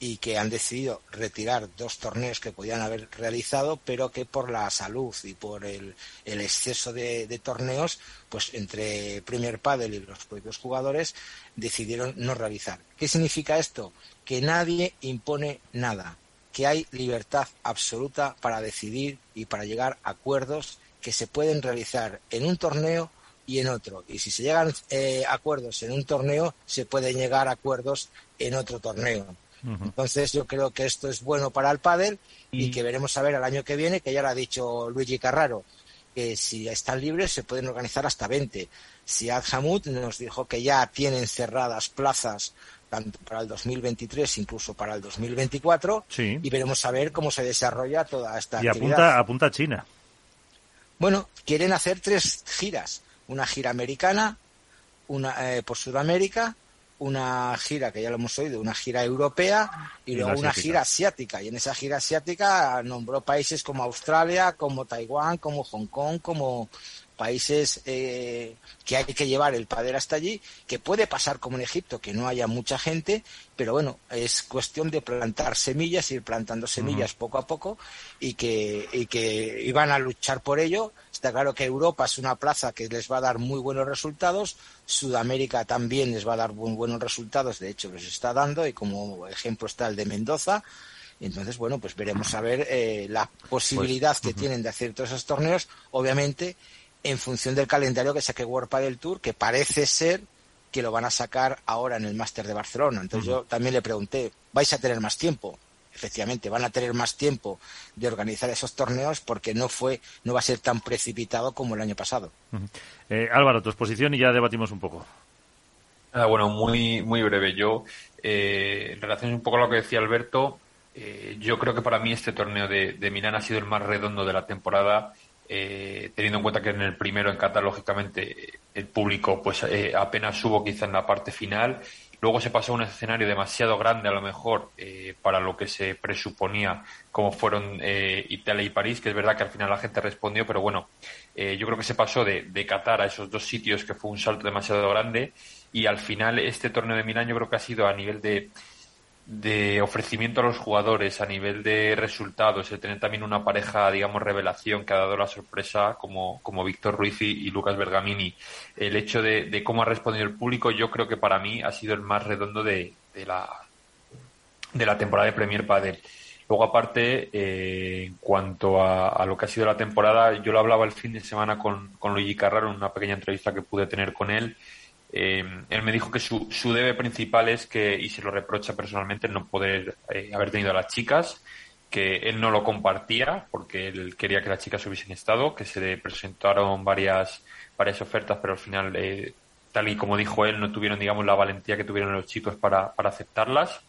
y que han decidido retirar dos torneos que podían haber realizado, pero que por la salud y por el, exceso de, de, torneos, pues entre Premier Padel y los propios jugadores decidieron no realizar. ¿Qué significa esto? Que nadie impone nada que hay libertad absoluta para decidir y para llegar a acuerdos que se pueden realizar en un torneo y en otro. Y si se llegan eh, acuerdos en un torneo, se pueden llegar a acuerdos en otro torneo. Entonces yo creo que esto es bueno para el pádel y, que veremos a ver el año que viene, que ya lo ha dicho Luigi Carraro, que si están libres se pueden organizar hasta 20. Si Hamud nos dijo que ya tienen cerradas plazas tanto para el 2023 incluso para el 2024 y veremos a ver cómo se desarrolla toda esta y apunta apunta a China. Bueno quieren hacer tres giras. Una gira americana una eh, por Sudamérica una gira que ya lo hemos oído, una gira europea y, luego una gira asiática. Y en esa gira asiática nombró países como Australia, como Taiwán, como Hong Kong, como países eh, que hay que llevar el padre hasta allí, que puede pasar como en Egipto, que no haya mucha gente, pero bueno, es cuestión de plantar semillas, ir plantando semillas poco a poco y que, y que iban a luchar por ello. Está claro que Europa es una plaza que les va a dar muy buenos resultados, Sudamérica también les va a dar muy buenos resultados, de hecho les está dando, y como ejemplo está el de Mendoza, entonces, bueno, pues veremos a ver eh, la posibilidad pues, que tienen de hacer todos esos torneos. Obviamente, en función del calendario que saque World del Tour, que parece ser que lo van a sacar ahora en el Máster de Barcelona. Entonces yo también le pregunté, ¿vais a tener más tiempo? Efectivamente, van a tener más tiempo de organizar esos torneos porque no fue, no va a ser tan precipitado como el año pasado. Eh, Álvaro, tu exposición y ya debatimos un poco. Ah, bueno, muy, muy breve. Yo, eh, en relación un poco a lo que decía Alberto, eh, yo creo que para mí este torneo de, de Milán ha sido el más redondo de la temporada eh, teniendo en cuenta que en el primero en Qatar, lógicamente, el público pues eh, apenas hubo quizá en la parte final. Luego se pasó a un escenario demasiado grande, a lo mejor, eh, para lo que se presuponía, como fueron Italia y París, que es verdad que al final la gente respondió, pero bueno, yo creo que se pasó de, de Qatar a esos dos sitios, que fue un salto demasiado grande, y al final este torneo de Milán yo creo que ha sido a nivel de, de ofrecimiento a los jugadores a nivel de resultados, el tener también una pareja, digamos, revelación que ha dado la sorpresa como, como Víctor Ruiz y, Lucas Bergamini. El hecho de, cómo ha respondido el público, yo creo que para mí ha sido el más redondo de, la, de la temporada de Premier Padel. Luego, aparte, eh, en cuanto a, lo que ha sido la temporada, yo lo hablaba el fin de semana con, con Luigi Carraro en una pequeña entrevista que pude tener con él. Eh, él me dijo que su, su debe principal es que, y se lo reprocha personalmente, no poder eh, haber tenido a las chicas, que él no lo compartía porque él quería que las chicas hubiesen estado, que se le presentaron varias, varias ofertas, pero al final, tal y como dijo él, no tuvieron, digamos, la valentía que tuvieron los chicos para, para aceptarlas.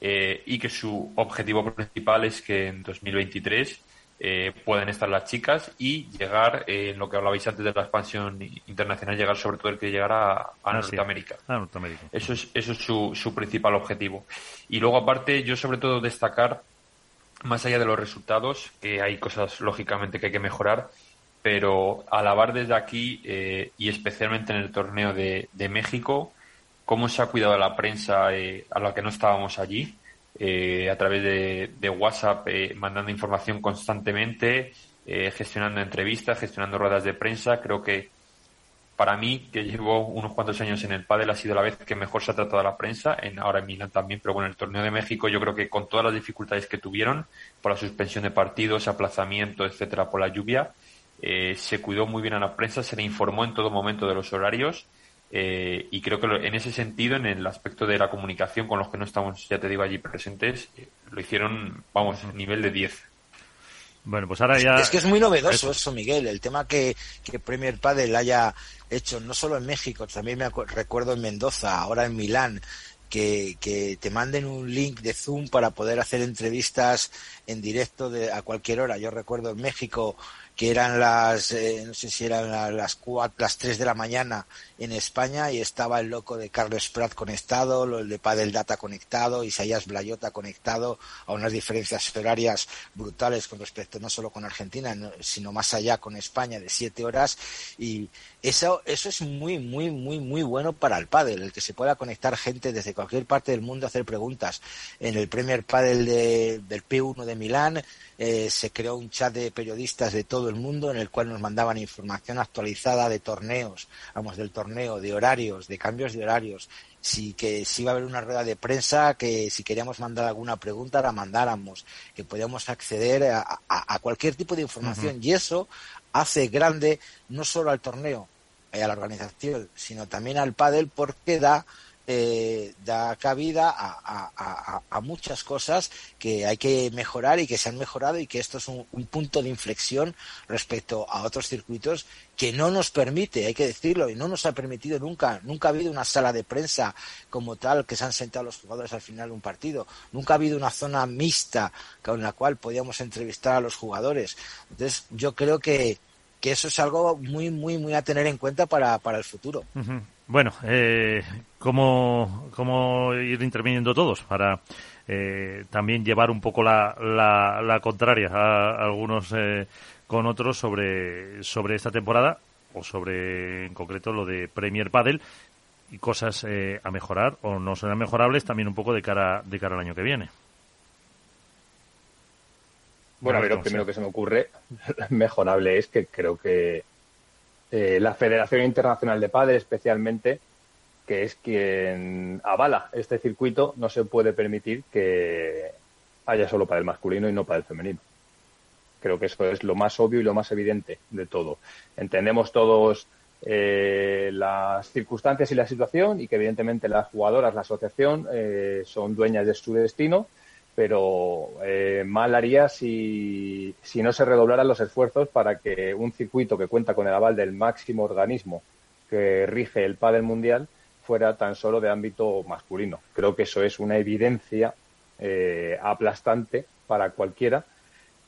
Eh, y que su objetivo principal es que en 2023 eh, puedan estar las chicas y llegar, eh, en lo que hablabais antes de la expansión internacional, llegar sobre todo el que llegara a, ah, Norteamérica. Norteamérica. Eso es, eso es su, su principal objetivo. Y luego, aparte, yo sobre todo destacar, más allá de los resultados, que hay cosas lógicamente que hay que mejorar, pero alabar desde aquí eh, y especialmente en el torneo de, de México, cómo se ha cuidado la prensa eh, a la que no estábamos allí, eh, a través de, WhatsApp, eh, mandando información constantemente, gestionando entrevistas, gestionando ruedas de prensa. Creo que para mí, que llevo unos cuantos años en el pádel, ha sido la vez que mejor se ha tratado a la prensa, en, ahora en Milán también, pero bueno, en el torneo de México yo creo que con todas las dificultades que tuvieron, por la suspensión de partidos, aplazamiento, etcétera, por la lluvia, se cuidó muy bien a la prensa, se le informó en todo momento de los horarios eh, y creo que en ese sentido, en el aspecto de la comunicación con los que no estamos, ya te digo, allí presentes, eh, lo hicieron, vamos, nivel de 10. Bueno, pues ahora ya. Es que es muy novedoso eso, Miguel. El tema que, que Premier Padel haya hecho, no solo en México, también me recuerdo en Mendoza, ahora en Milán, que, que, te manden un link de Zoom para poder hacer entrevistas en directo de, a cualquier hora. Yo recuerdo en México que eran las, eh, no sé si eran las, cuatro, las 3 de la mañana en España y estaba el loco de Carlos Prat conectado, el de Padel Data conectado, Isaías Blayota conectado a unas diferencias horarias brutales con respecto no solo con Argentina, sino más allá con España de 7 horas y eso, eso es muy, muy, muy, muy bueno para el pádel, el que se pueda conectar gente desde cualquier parte del mundo a hacer preguntas. En el Premier Padel de, del P1 de Milán, eh, se creó un chat de periodistas de todo el mundo en el cual nos mandaban información actualizada de torneos, vamos, del torneo, de horarios, de cambios de horarios. Si que si iba a haber una rueda de prensa, que si queríamos mandar alguna pregunta la mandáramos, que podíamos acceder a, cualquier tipo de información y eso hace grande no solo al torneo y a la organización, sino también al pádel porque da eh, da cabida a, muchas cosas que hay que mejorar y que se han mejorado y que esto es un, punto de inflexión respecto a otros circuitos que no nos permite, hay que decirlo, y no nos ha permitido nunca, nunca ha habido una sala de prensa como tal que se han sentado los jugadores al final de un partido, nunca ha habido una zona mixta con la cual podíamos entrevistar a los jugadores. Entonces yo creo que, que eso es algo muy, muy, muy a tener en cuenta para, para el futuro. Bueno, eh, ¿cómo, ¿cómo, ir interviniendo todos para eh, también llevar un poco la, la, contraria a, algunos eh, con otros sobre, sobre esta temporada o sobre en concreto lo de Premier Padel y cosas eh, a mejorar o no serán mejorables también un poco de cara de cara al año que viene. Bueno, a ver, lo primero que se me ocurre mejorable es que creo que eh, la Federación Internacional de Padres, especialmente, que es quien avala este circuito, no se puede permitir que haya solo para el masculino y no para el femenino. Creo que eso es lo más obvio y lo más evidente de todo. Entendemos todos eh, las circunstancias y la situación y que evidentemente las jugadoras, la asociación, eh, son dueñas de su destino pero eh, mal haría si, no se redoblaran los esfuerzos para que un circuito que cuenta con el aval del máximo organismo que rige el pádel mundial fuera tan solo de ámbito masculino. Creo que eso es una evidencia eh, aplastante para cualquiera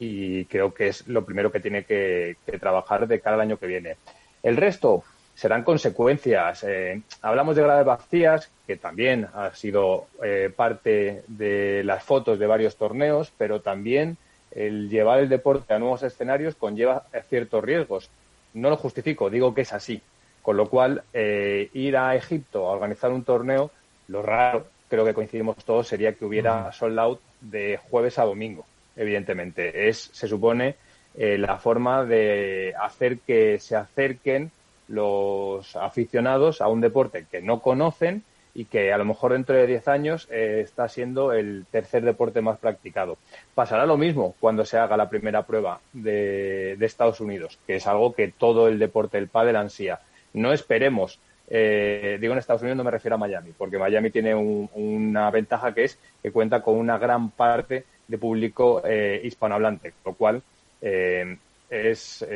y creo que es lo primero que tiene que trabajar de cara al año que viene. El resto, serán consecuencias. Eh, hablamos de gradas vacías, que también ha sido eh, parte de las fotos de varios torneos, pero también el llevar el deporte a nuevos escenarios conlleva ciertos riesgos. No lo justifico, digo que es así. Con lo cual, eh, ir a Egipto a organizar un torneo, lo raro, creo que coincidimos todos, sería que hubiera sold out de jueves a domingo, evidentemente. Es, se supone, la forma de hacer que se acerquen los aficionados a un deporte que no conocen y que a lo mejor dentro de 10 años eh, está siendo el tercer deporte más practicado. Pasará lo mismo cuando se haga la primera prueba de, Estados Unidos, que es algo que todo el deporte del pádel ansía. No esperemos, eh, digo en Estados Unidos no me refiero a Miami, porque Miami tiene una ventaja que es que cuenta con una gran parte de público eh, hispanohablante, lo cual es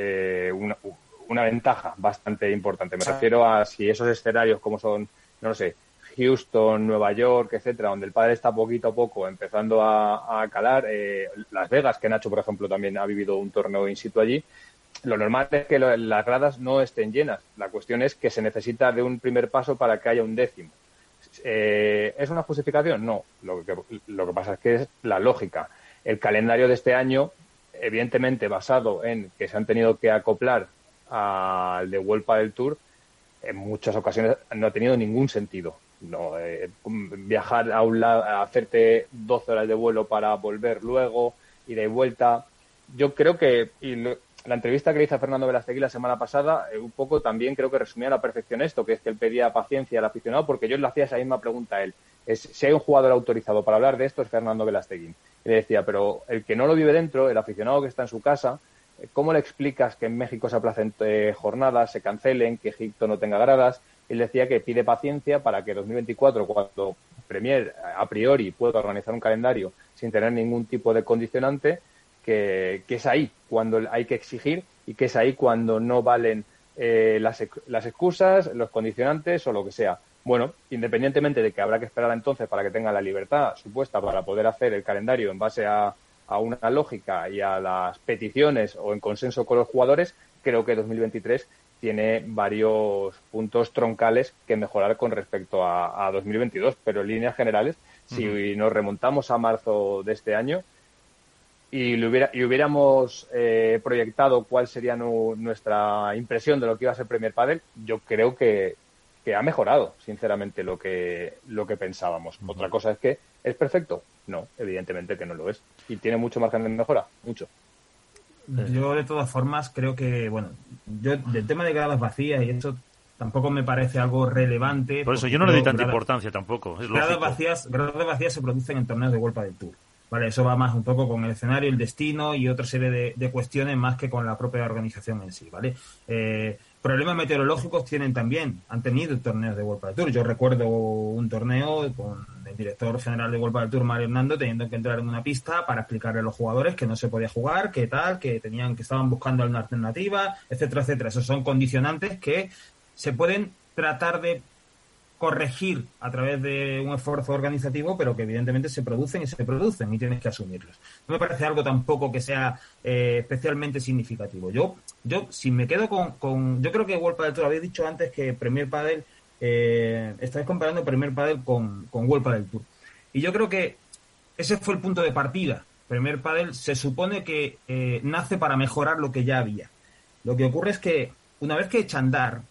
una, una ventaja bastante importante. Me refiero a si esos escenarios como son, no lo sé, Houston, Nueva York, etcétera, donde el padre está poquito a poco empezando a, calar. Eh, Las Vegas, que Nacho, por ejemplo, también ha vivido un torneo in situ allí. Lo normal es que las gradas no estén llenas. La cuestión es que se necesita de un primer paso para que haya un décimo. Eh, ¿Es una justificación? No. Lo que, lo que pasa es que es la lógica. El calendario de este año, evidentemente basado en que se han tenido que acoplar al de Vuelta del Tour, en muchas ocasiones no ha tenido ningún sentido. No, eh, viajar a un lado, hacerte 12 horas de vuelo para volver luego, y de vuelta. Yo creo que y la entrevista que le hice a Fernando Velastegui la semana pasada, eh, un poco también creo que resumía a la perfección esto, que es que él pedía paciencia al aficionado, porque yo le hacía esa misma pregunta a él. Es, si hay un jugador autorizado para hablar de esto es Fernando Velastegui. Y le decía, pero el que no lo vive dentro, el aficionado que está en su casa, ¿cómo le explicas que en México se aplacen eh, jornadas, se cancelen, que Egipto no tenga gradas? Él decía que pide paciencia para que 2024, cuando Premier a priori pueda organizar un calendario sin tener ningún tipo de condicionante, que, es ahí cuando hay que exigir y que es ahí cuando no valen eh, las, las excusas, los condicionantes o lo que sea. Bueno, independientemente de que habrá que esperar entonces para que tenga la libertad supuesta para poder hacer el calendario en base a, a una lógica y a las peticiones o en consenso con los jugadores, creo que 2023 tiene varios puntos troncales que mejorar con respecto a, 2022, pero en líneas generales, si nos remontamos a marzo de este año y, hubiera, y hubiéramos eh, proyectado cuál sería nuestra impresión de lo que iba a ser Premier Padel, yo creo que, que ha mejorado, sinceramente, lo que, lo que pensábamos. Otra cosa es que es perfecto. No, evidentemente que no lo es. Y tiene mucho margen de mejora, mucho. Yo, de todas formas, creo que, bueno, yo del tema de gradas vacías y eso tampoco me parece algo relevante. Por eso yo no le doy tanta importancia tampoco. gradas, vacías, gradas vacías se producen en torneos de World del Tour. Vale, eso va más un poco con el escenario, el destino y otra serie de, de cuestiones más que con la propia organización en sí, ¿vale? Eh, problemas meteorológicos tienen también, han tenido torneos de World Tour. Yo recuerdo un torneo con director general de World Tour, Mario Hernando, teniendo que entrar en una pista para explicarle a los jugadores que no se podía jugar, que tal, que tenían, que estaban buscando una alternativa, etcétera, etcétera. Esos son condicionantes que se pueden tratar de corregir a través de un esfuerzo organizativo, pero que evidentemente se producen y se producen y tienes que asumirlos. No me parece algo tampoco que sea eh, especialmente significativo. Yo, yo, si me quedo con, yo creo que World Padel Tour, habéis dicho antes que Premier Padel, eh, estáis comparando Premier Padel con, con World Padel Tour. Y yo creo que ese fue el punto de partida. Premier Padel se supone que eh, nace para mejorar lo que ya había. Lo que ocurre es que una vez que echa andar,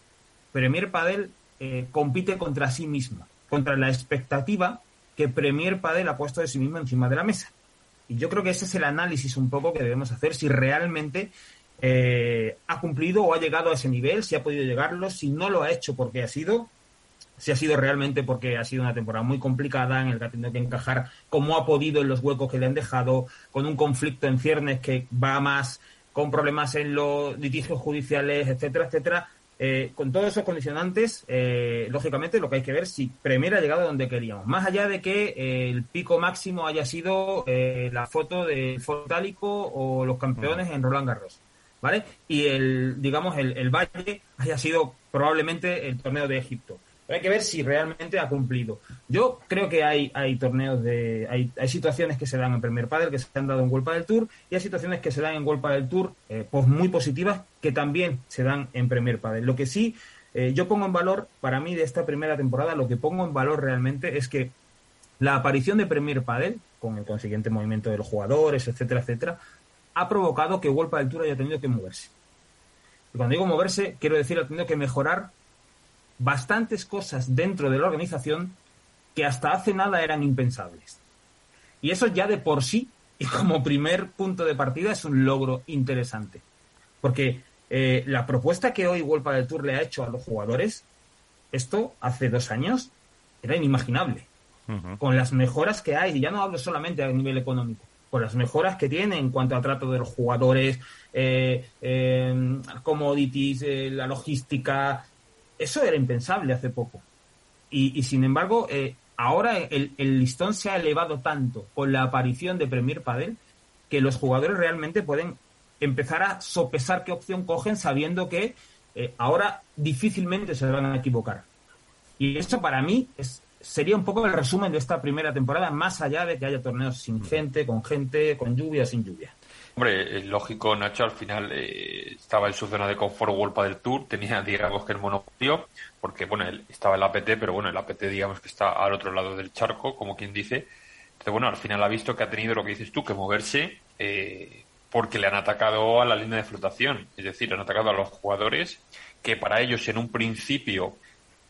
Premier Padel eh, compite contra sí misma, contra la expectativa que Premier Padel ha puesto de sí misma encima de la mesa. Y yo creo que ese es el análisis un poco que debemos hacer, si realmente eh, ha cumplido o ha llegado a ese nivel, si ha podido llegarlo, si no lo ha hecho porque ha sido, si ha sido realmente porque ha sido una temporada muy complicada en el que ha tenido que encajar como ha podido en los huecos que le han dejado, con un conflicto en ciernes que va más con problemas en los litigios judiciales, etcétera, etcétera, eh, con todos esos condicionantes, eh, lógicamente lo que hay que ver si Premier ha llegado donde queríamos. Más allá de que eh, el pico máximo haya sido la foto del Fotálico o los campeones en Roland Garros, ¿vale? Y el, digamos, el, el Valle haya sido probablemente el torneo de Egipto hay que ver si realmente ha cumplido. Yo creo que hay, hay torneos de. Hay, hay situaciones que se dan en Premier Padel que se han dado en World del Tour y hay situaciones que se dan en World del Tour eh, pues muy positivas que también se dan en Premier Padel. Lo que sí eh, yo pongo en valor, para mí, de esta primera temporada, lo que pongo en valor realmente es que la aparición de Premier Padel, con el consiguiente movimiento de los jugadores, etcétera, etcétera, ha provocado que World del Tour haya tenido que moverse. Y cuando digo moverse, quiero decir, ha tenido que mejorar bastantes cosas dentro de la organización que hasta hace nada eran impensables. Y eso ya de por sí, y como primer punto de partida, es un logro interesante. Porque eh, la propuesta que hoy World del Tour le ha hecho a los jugadores, esto hace dos años era inimaginable. Con las mejoras que hay, y ya no hablo solamente a nivel económico, con las mejoras que tiene en cuanto a trato de los jugadores, eh, eh, commodities, eh, la logística, eso era impensable hace poco. Y, sin embargo, ahora el, listón se ha elevado tanto con la aparición de Premier Padel que los jugadores realmente pueden empezar a sopesar qué opción cogen sabiendo que ahora difícilmente se van a equivocar. Y eso para mí es, sería un poco el resumen de esta primera temporada, más allá de que haya torneos sin gente, con gente, con lluvia sin lluvia. Hombre, es lógico, Nacho, al final eh, estaba en su zona de confort World del Tour, tenía, digamos, que el monopolio, porque, bueno, él estaba en la APT, pero bueno, el APT, digamos, que está al otro lado del charco, como quien dice. Entonces, bueno, al final ha visto que ha tenido lo que dices tú, que moverse, eh, porque le han atacado a la línea de flotación, es decir, han atacado a los jugadores que para ellos en un principio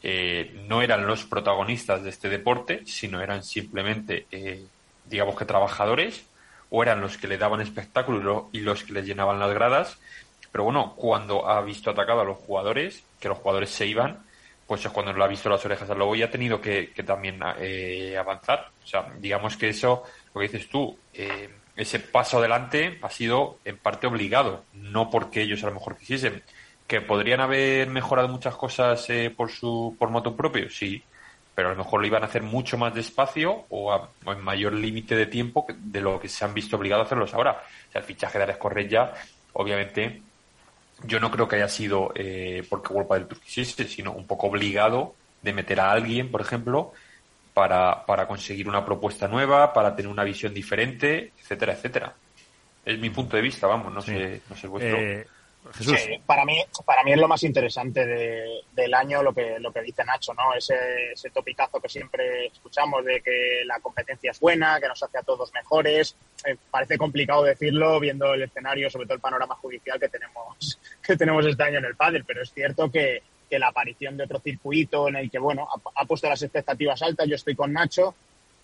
eh, no eran los protagonistas de este deporte, sino eran simplemente, eh, digamos que trabajadores, o eran los que le daban espectáculo y los que les llenaban las gradas. Pero bueno, cuando ha visto atacado a los jugadores, que los jugadores se iban, pues es cuando lo ha visto las orejas al lobo y ha tenido que, también eh, avanzar. O sea, digamos que eso, lo que dices tú, ese paso adelante ha sido en parte obligado, no porque ellos a lo mejor quisiesen. Que podrían haber mejorado muchas cosas eh, por su por moto propio, sí, pero a lo mejor lo iban a hacer mucho más despacio o, en mayor límite de tiempo de lo que se han visto obligados a hacerlos ahora. O sea, el fichaje de Alex Correa, obviamente, yo no creo que haya sido eh, porque culpa del Tour sino un poco obligado de meter a alguien, por ejemplo, para, para conseguir una propuesta nueva, para tener una visión diferente, etcétera, etcétera. Es mi punto de vista, vamos, no sé, no sé vuestro. Eh, Para mí, para mí es lo más interesante del año lo que, lo que dice Nacho, ¿no? Ese, ese topicazo que siempre escuchamos de que la competencia es buena, que nos hace a todos mejores. Eh, parece complicado decirlo viendo el escenario, sobre todo el panorama judicial que tenemos, que tenemos este año en el pádel, pero es cierto que, que la aparición de otro circuito en el que, bueno, ha, puesto las expectativas altas. Yo estoy con Nacho,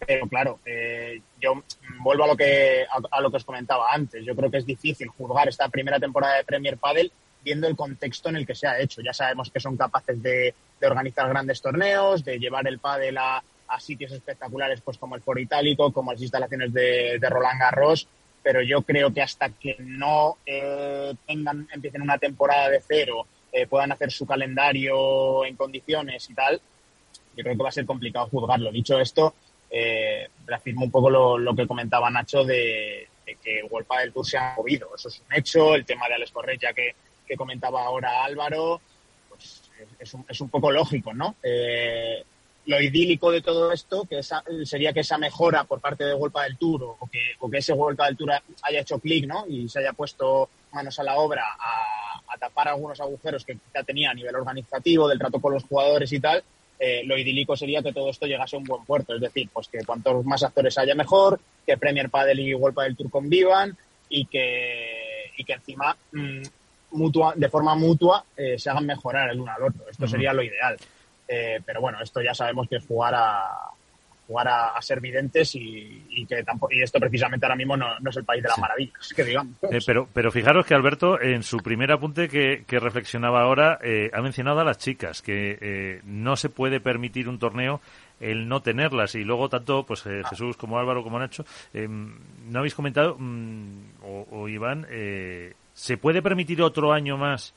pero claro, eh, yo vuelvo a lo que a, lo que os comentaba antes. Yo creo que es difícil juzgar esta primera temporada de Premier Padel viendo el contexto en el que se ha hecho. Ya sabemos que son capaces de, organizar grandes torneos, de llevar el pádel a, sitios espectaculares, pues como el Foro Itálico, como las instalaciones de, Roland Garros. Pero yo creo que hasta que no eh, tengan, empiecen una temporada de cero eh, puedan hacer su calendario en condiciones y tal, yo creo que va a ser complicado juzgarlo. Dicho esto, eh, reafirmo un poco lo, que comentaba Nacho de, que World del Tour se ha movido. Eso es un hecho. El tema de Alex Correa que, que comentaba ahora Álvaro, pues es, un, es un poco lógico, ¿no? Eh, lo idílico de todo esto que sería que esa mejora por parte de World del Tour o que, o que ese World del Tour haya hecho clic ¿no? y se haya puesto manos a la obra a, tapar algunos agujeros que quizá tenía a nivel organizativo, del trato con los jugadores y tal, eh, lo idílico sería que todo esto llegase a un buen puerto. Es decir, pues que cuantos más actores haya mejor, que Premier Padel y World del Tour convivan y que, y que encima mm, mutua, de forma mutua eh, se hagan mejorar el uno al otro. Esto sería lo ideal. Eh, pero bueno, esto ya sabemos que es jugar a, jugar a, ser videntes y, que tampoco, y esto precisamente ahora mismo no, es el país de las maravillas, que digamos. Eh, pero, pero fijaros que Alberto, en su primer apunte que, reflexionaba ahora, eh, ha mencionado a las chicas, que eh, no se puede permitir un torneo el no tenerlas. Y luego tanto pues Jesús como Álvaro como Nacho no habéis comentado mm, o, Iván se puede permitir otro año más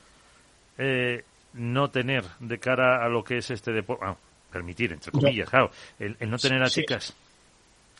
no tener de cara a lo que es este deporte ah, permitir, entre comillas, claro, el, no tener a chicas.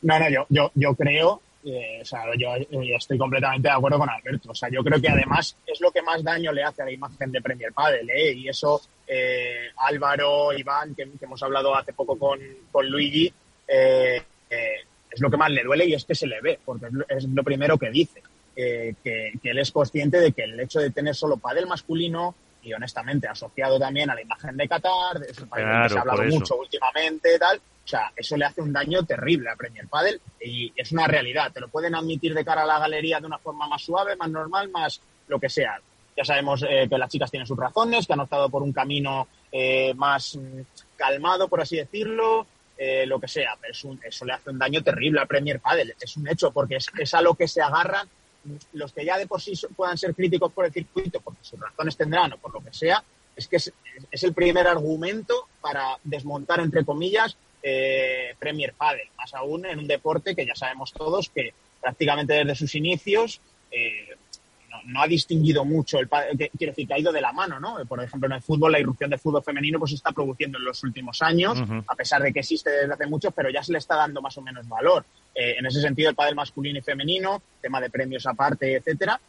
No, no, yo, yo, yo creo, eh, o sea, yo, estoy completamente de acuerdo con Alberto. O sea, yo creo que además es lo que más daño le hace a la imagen de Premier Padel, ¿eh? Y eso, eh, Álvaro, Iván, que, hemos hablado hace poco con, con Luigi, eh, es lo que más le duele y es que se le ve, porque es lo, primero que dice. Que, que, él es consciente de que el hecho de tener solo pádel masculino y honestamente asociado también a la imagen de Qatar, de ese país que se ha hablado mucho últimamente, tal. O sea, eso le hace un daño terrible a Premier Padel y es una realidad. Te lo pueden admitir de cara a la galería de una forma más suave, más normal, más lo que sea. Ya sabemos eh, que las chicas tienen sus razones, que han optado por un camino eh, más mm, calmado, por así decirlo, eh, lo que sea. Pero eso le hace un daño terrible a Premier Padel. Es un hecho, porque es, es a lo que se agarran los que ya de por sí puedan ser críticos por el circuito, porque sus razones tendrán o por lo que sea, es que es, el primer argumento para desmontar, entre comillas, eh, Premier Padel, más aún en un deporte que ya sabemos todos que prácticamente desde sus inicios eh, no, ha distinguido mucho el quiero decir que ha ido de la mano, ¿no? Por ejemplo, en el fútbol la irrupción del fútbol femenino pues se está produciendo en los últimos años, a pesar de que existe desde hace mucho, pero ya se le está dando más o menos valor. Eh, en ese sentido, el pádel masculino y femenino, tema de premios aparte, etcétera,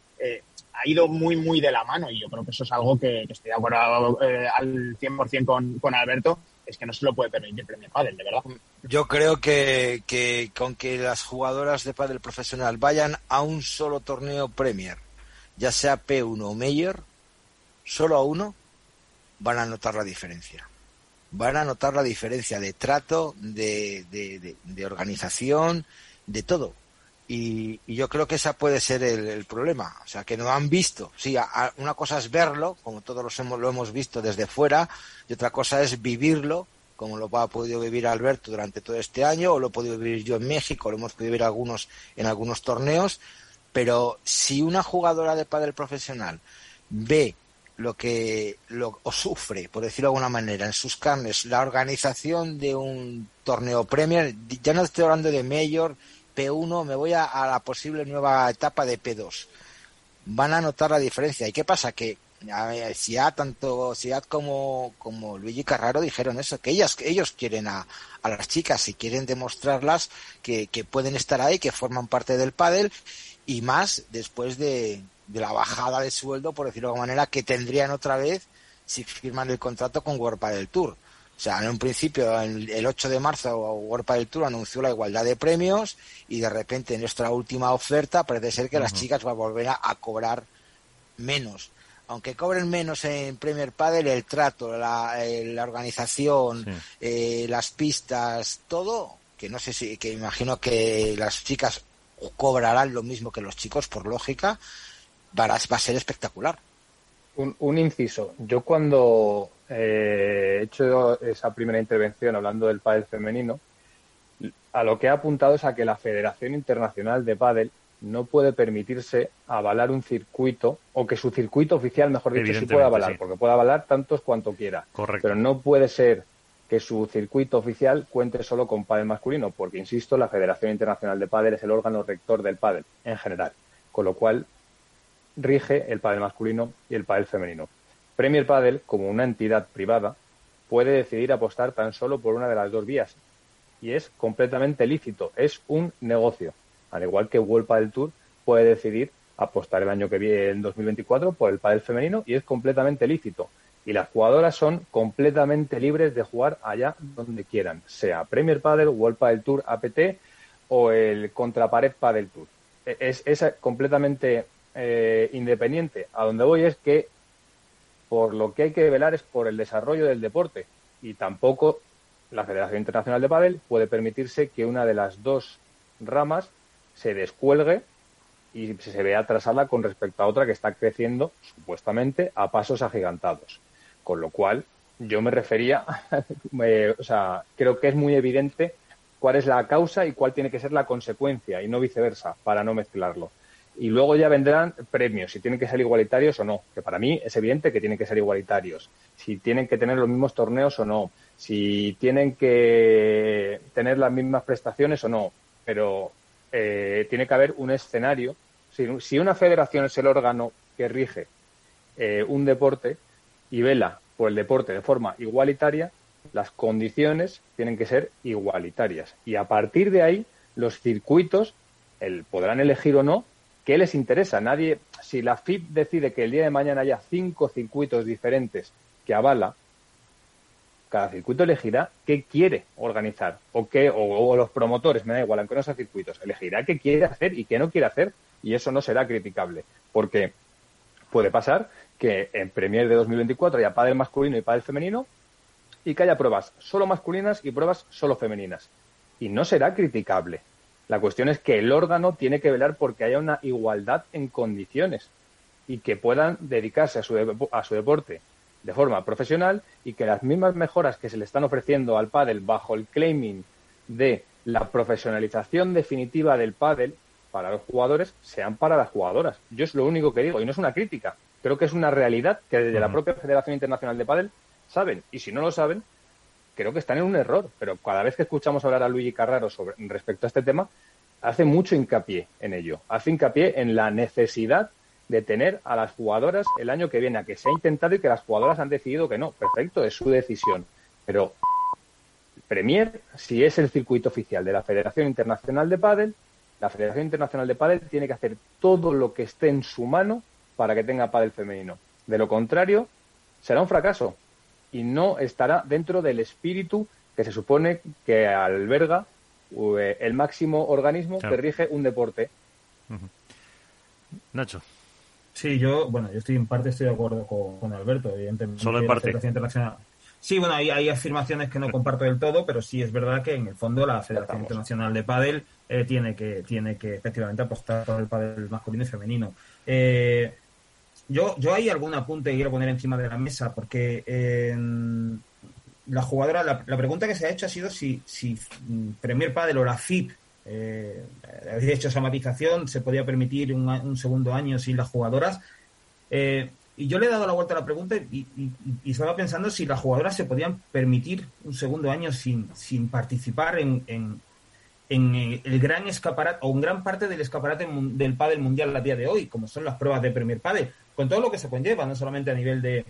ha ido muy, muy de la mano y yo creo que eso es algo que, estoy de acuerdo al 100% con, con Alberto, es que no se lo puede permitir Premier Padel, de verdad. Yo creo que, que con que las jugadoras de Padel profesional vayan a un solo torneo Premier, ya sea P1 o Mayor, solo a uno, van a notar la diferencia. Van a notar la diferencia de trato, de, de organización, de todo. Y, yo creo que esa puede ser el, problema. O sea, que no han visto. Sí, una cosa es verlo, como todos los hemos, lo hemos visto desde fuera, y otra cosa es vivirlo, como lo ha podido vivir Alberto durante todo este año, o lo he podido vivir yo en México, lo hemos podido vivir algunos en algunos torneos. Pero si una jugadora de pádel profesional ve lo que lo o sufre, por decirlo de alguna manera, en sus carnes la organización de un torneo Premier, ya no estoy hablando de Mayor P1, me voy a, la posible nueva etapa de P2. Van a notar la diferencia. ¿Y qué pasa? Que a tanto Siad como, como Luigi Carraro dijeron eso, que ellas, ellos quieren a, a las chicas y quieren demostrarlas que, que, pueden estar ahí, que forman parte del pádel y más después de, de la bajada de sueldo, por decirlo de alguna manera, que tendrían otra vez si firman el contrato con World Padel Tour. O sea, en un principio, el 8 de marzo, World del Tour anunció la igualdad de premios y de repente en nuestra última oferta parece ser que las chicas van a volver a, cobrar menos. Aunque cobren menos en Premier Padel, el trato, la, eh, organización, eh, las pistas, todo, que no sé si, que imagino que las chicas cobrarán lo mismo que los chicos, por lógica, va a, ser espectacular. Un, un inciso. Yo cuando eh, he hecho esa primera intervención hablando del pádel femenino, a lo que ha apuntado es a que la Federación Internacional de Pádel no puede permitirse avalar un circuito o que su circuito oficial, mejor dicho, sí pueda avalar, porque puede avalar tantos cuanto quiera. Pero no puede ser que su circuito oficial cuente solo con pádel masculino, porque insisto, la Federación Internacional de Pádel es el órgano rector del pádel en general, con lo cual rige el pádel masculino y el pádel femenino. Premier Padel, como una entidad privada, puede decidir apostar tan solo por una de las dos vías. Y es completamente lícito, es un negocio. Al igual que World Padel Tour puede decidir apostar el año que viene, en 2024, por el padel femenino y es completamente lícito. Y las jugadoras son completamente libres de jugar allá donde quieran, sea Premier Padel, World Padel Tour APT o el Contrapared Padel Tour. E-, es, completamente eh, independiente. A donde voy es que por lo que hay que velar es por el desarrollo del deporte y tampoco la Federación Internacional de Padel puede permitirse que una de las dos ramas se descuelgue y se vea atrasada con respecto a otra que está creciendo supuestamente a pasos agigantados. Con lo cual, yo me refería, o sea, creo que es muy evidente cuál es la causa y cuál tiene que ser la consecuencia y no viceversa, para no mezclarlo y luego ya vendrán premios, si tienen que ser igualitarios o no, que para mí es evidente que tienen que ser igualitarios, si tienen que tener los mismos torneos o no, si tienen que tener las mismas prestaciones o no, pero eh, tiene que haber un escenario. Si, una federación es el órgano que rige eh, un deporte y vela por el deporte de forma igualitaria, las condiciones tienen que ser igualitarias. Y a partir de ahí, los circuitos el, podrán elegir o no ¿Qué les interesa? Nadie, si la FIP decide que el día de mañana haya cinco circuitos diferentes que avala, cada circuito elegirá qué quiere organizar o qué, o, los promotores, me da igual, aunque no sean circuitos, elegirá qué quiere hacer y qué no quiere hacer y eso no será criticable, porque puede pasar que en Premier de 2024 haya pádel masculino y pádel femenino y que haya pruebas solo masculinas y pruebas solo femeninas y no será criticable la cuestión es que el órgano tiene que velar porque haya una igualdad en condiciones y que puedan dedicarse a su, a su deporte de forma profesional y que las mismas mejoras que se le están ofreciendo al pádel bajo el claiming de la profesionalización definitiva del pádel para los jugadores sean para las jugadoras. Yo es lo único que digo y no es una crítica. Creo que es una realidad que desde la propia Federación Internacional de Pádel saben y si no lo saben creo que están en un error, pero cada vez que escuchamos hablar a Luigi Carraro sobre, respecto a este tema, hace mucho hincapié en ello, hace hincapié en la necesidad de tener a las jugadoras el año que viene, a que se ha intentado y que las jugadoras han decidido que no. Perfecto, es su decisión. Pero Premier, si es el circuito oficial de la Federación Internacional de Padel, la Federación Internacional de Padel tiene que hacer todo lo que esté en su mano para que tenga pádel femenino. De lo contrario, será un fracaso y no estará dentro del espíritu que se supone que alberga eh, el máximo organismo que rige un deporte. Nacho. Sí, yo, bueno, yo estoy en parte estoy de acuerdo con, Alberto, evidentemente. Solo en parte. Sí, bueno, hay, hay, afirmaciones que no comparto del todo, pero sí es verdad que en el fondo la Federación Internacional de Padel eh, tiene que tiene que efectivamente apostar por el pádel masculino y femenino. Eh, yo, yo hay algún apunte que quiero poner encima de la mesa, porque eh, la jugadora, la, pregunta que se ha hecho ha sido si, si Premier Padel o la FIP eh, había hecho esa matización, se podía permitir un, segundo año sin las jugadoras. Eh, y yo le he dado la vuelta a la pregunta y, estaba pensando si las jugadoras se podían permitir un segundo año sin, sin participar en, en, el gran escaparate o en gran parte del escaparate del pádel mundial a día de hoy, como son las pruebas de Premier Padel, con todo lo que se conlleva, no solamente a nivel de,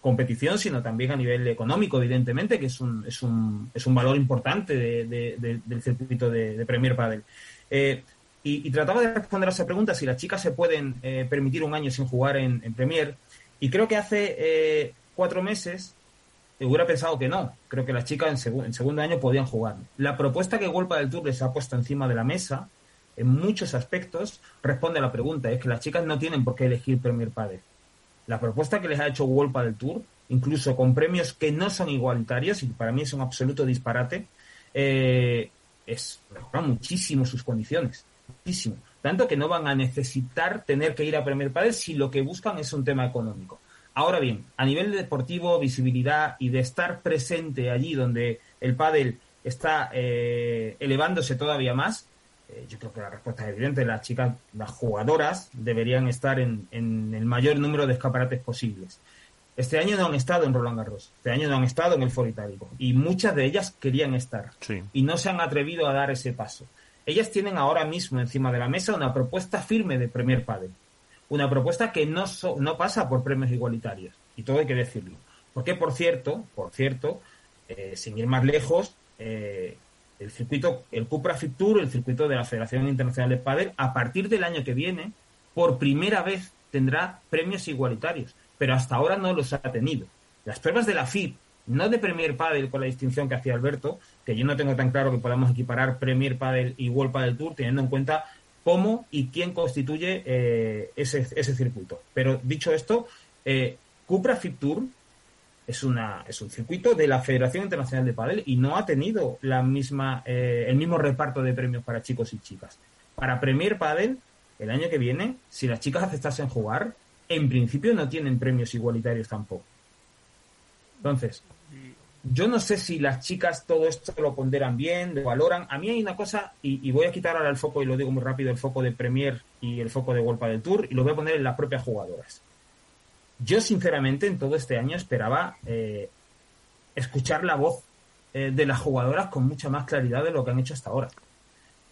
competición, sino también a nivel económico, evidentemente, que es un, es un, es un valor importante del circuito de, Premier Padel. Eh, y, trataba de responder a esa pregunta si las chicas se pueden eh, permitir un año sin jugar en, Premier. Y creo que hace eh, cuatro meses hubiera pensado que no. Creo que las chicas en, en segundo año podían jugar. La propuesta que Golpa del Tour les ha puesto encima de la mesa, en muchos aspectos, responde a la pregunta. Es que las chicas no tienen por qué elegir Premier Padel la propuesta que les ha hecho Wolpa del Tour, incluso con premios que no son igualitarios, y para mí es un absoluto disparate, eh, es muchísimo sus condiciones, muchísimo. Tanto que no van a necesitar tener que ir a Premier Padel si lo que buscan es un tema económico. Ahora bien, a nivel deportivo, visibilidad y de estar presente allí donde el pádel está eh, elevándose todavía más, eh, yo creo que la respuesta es evidente. Las chicas, las jugadoras, deberían estar en, el mayor número de escaparates posibles. Este año no han estado en Roland Garros, este año no han estado en el Foro Itálico y muchas de ellas querían estar y no se han atrevido a dar ese paso. Ellas tienen ahora mismo encima de la mesa una propuesta firme de Premier Padel, una propuesta que no, no pasa por premios igualitarios y todo hay que decirlo. Porque por cierto, por cierto, eh, sin ir más lejos, eh, el circuito, el Cupra Fit Tour, el circuito de la Federación Internacional de Padel, a partir del año que viene, por primera vez tendrá premios igualitarios, pero hasta ahora no los ha tenido. Las pruebas de la FIP, no de Premier Padel con la distinción que hacía Alberto, que yo no tengo tan claro que podamos equiparar Premier Padel y World Padel Tour, teniendo en cuenta cómo y quién constituye eh, ese, ese, circuito. Pero dicho esto, eh, Cupra Fit Tour es, una, es un circuito de la Federación Internacional de Padel y no ha tenido la misma, eh, el mismo reparto de premios para chicos y chicas. Para Premier Padel, el año que viene, si las chicas aceptasen jugar, en principio no tienen premios igualitarios tampoco. Entonces, yo no sé si las chicas todo esto lo ponderan bien, lo valoran. A mí hay una cosa, y, voy a quitar ahora el foco, y lo digo muy rápido, el foco de Premier y el foco de World del Tour, y lo voy a poner en las propias jugadoras. Yo, sinceramente, en todo este año esperaba eh, escuchar la voz eh, de las jugadoras con mucha más claridad de lo que han hecho hasta ahora.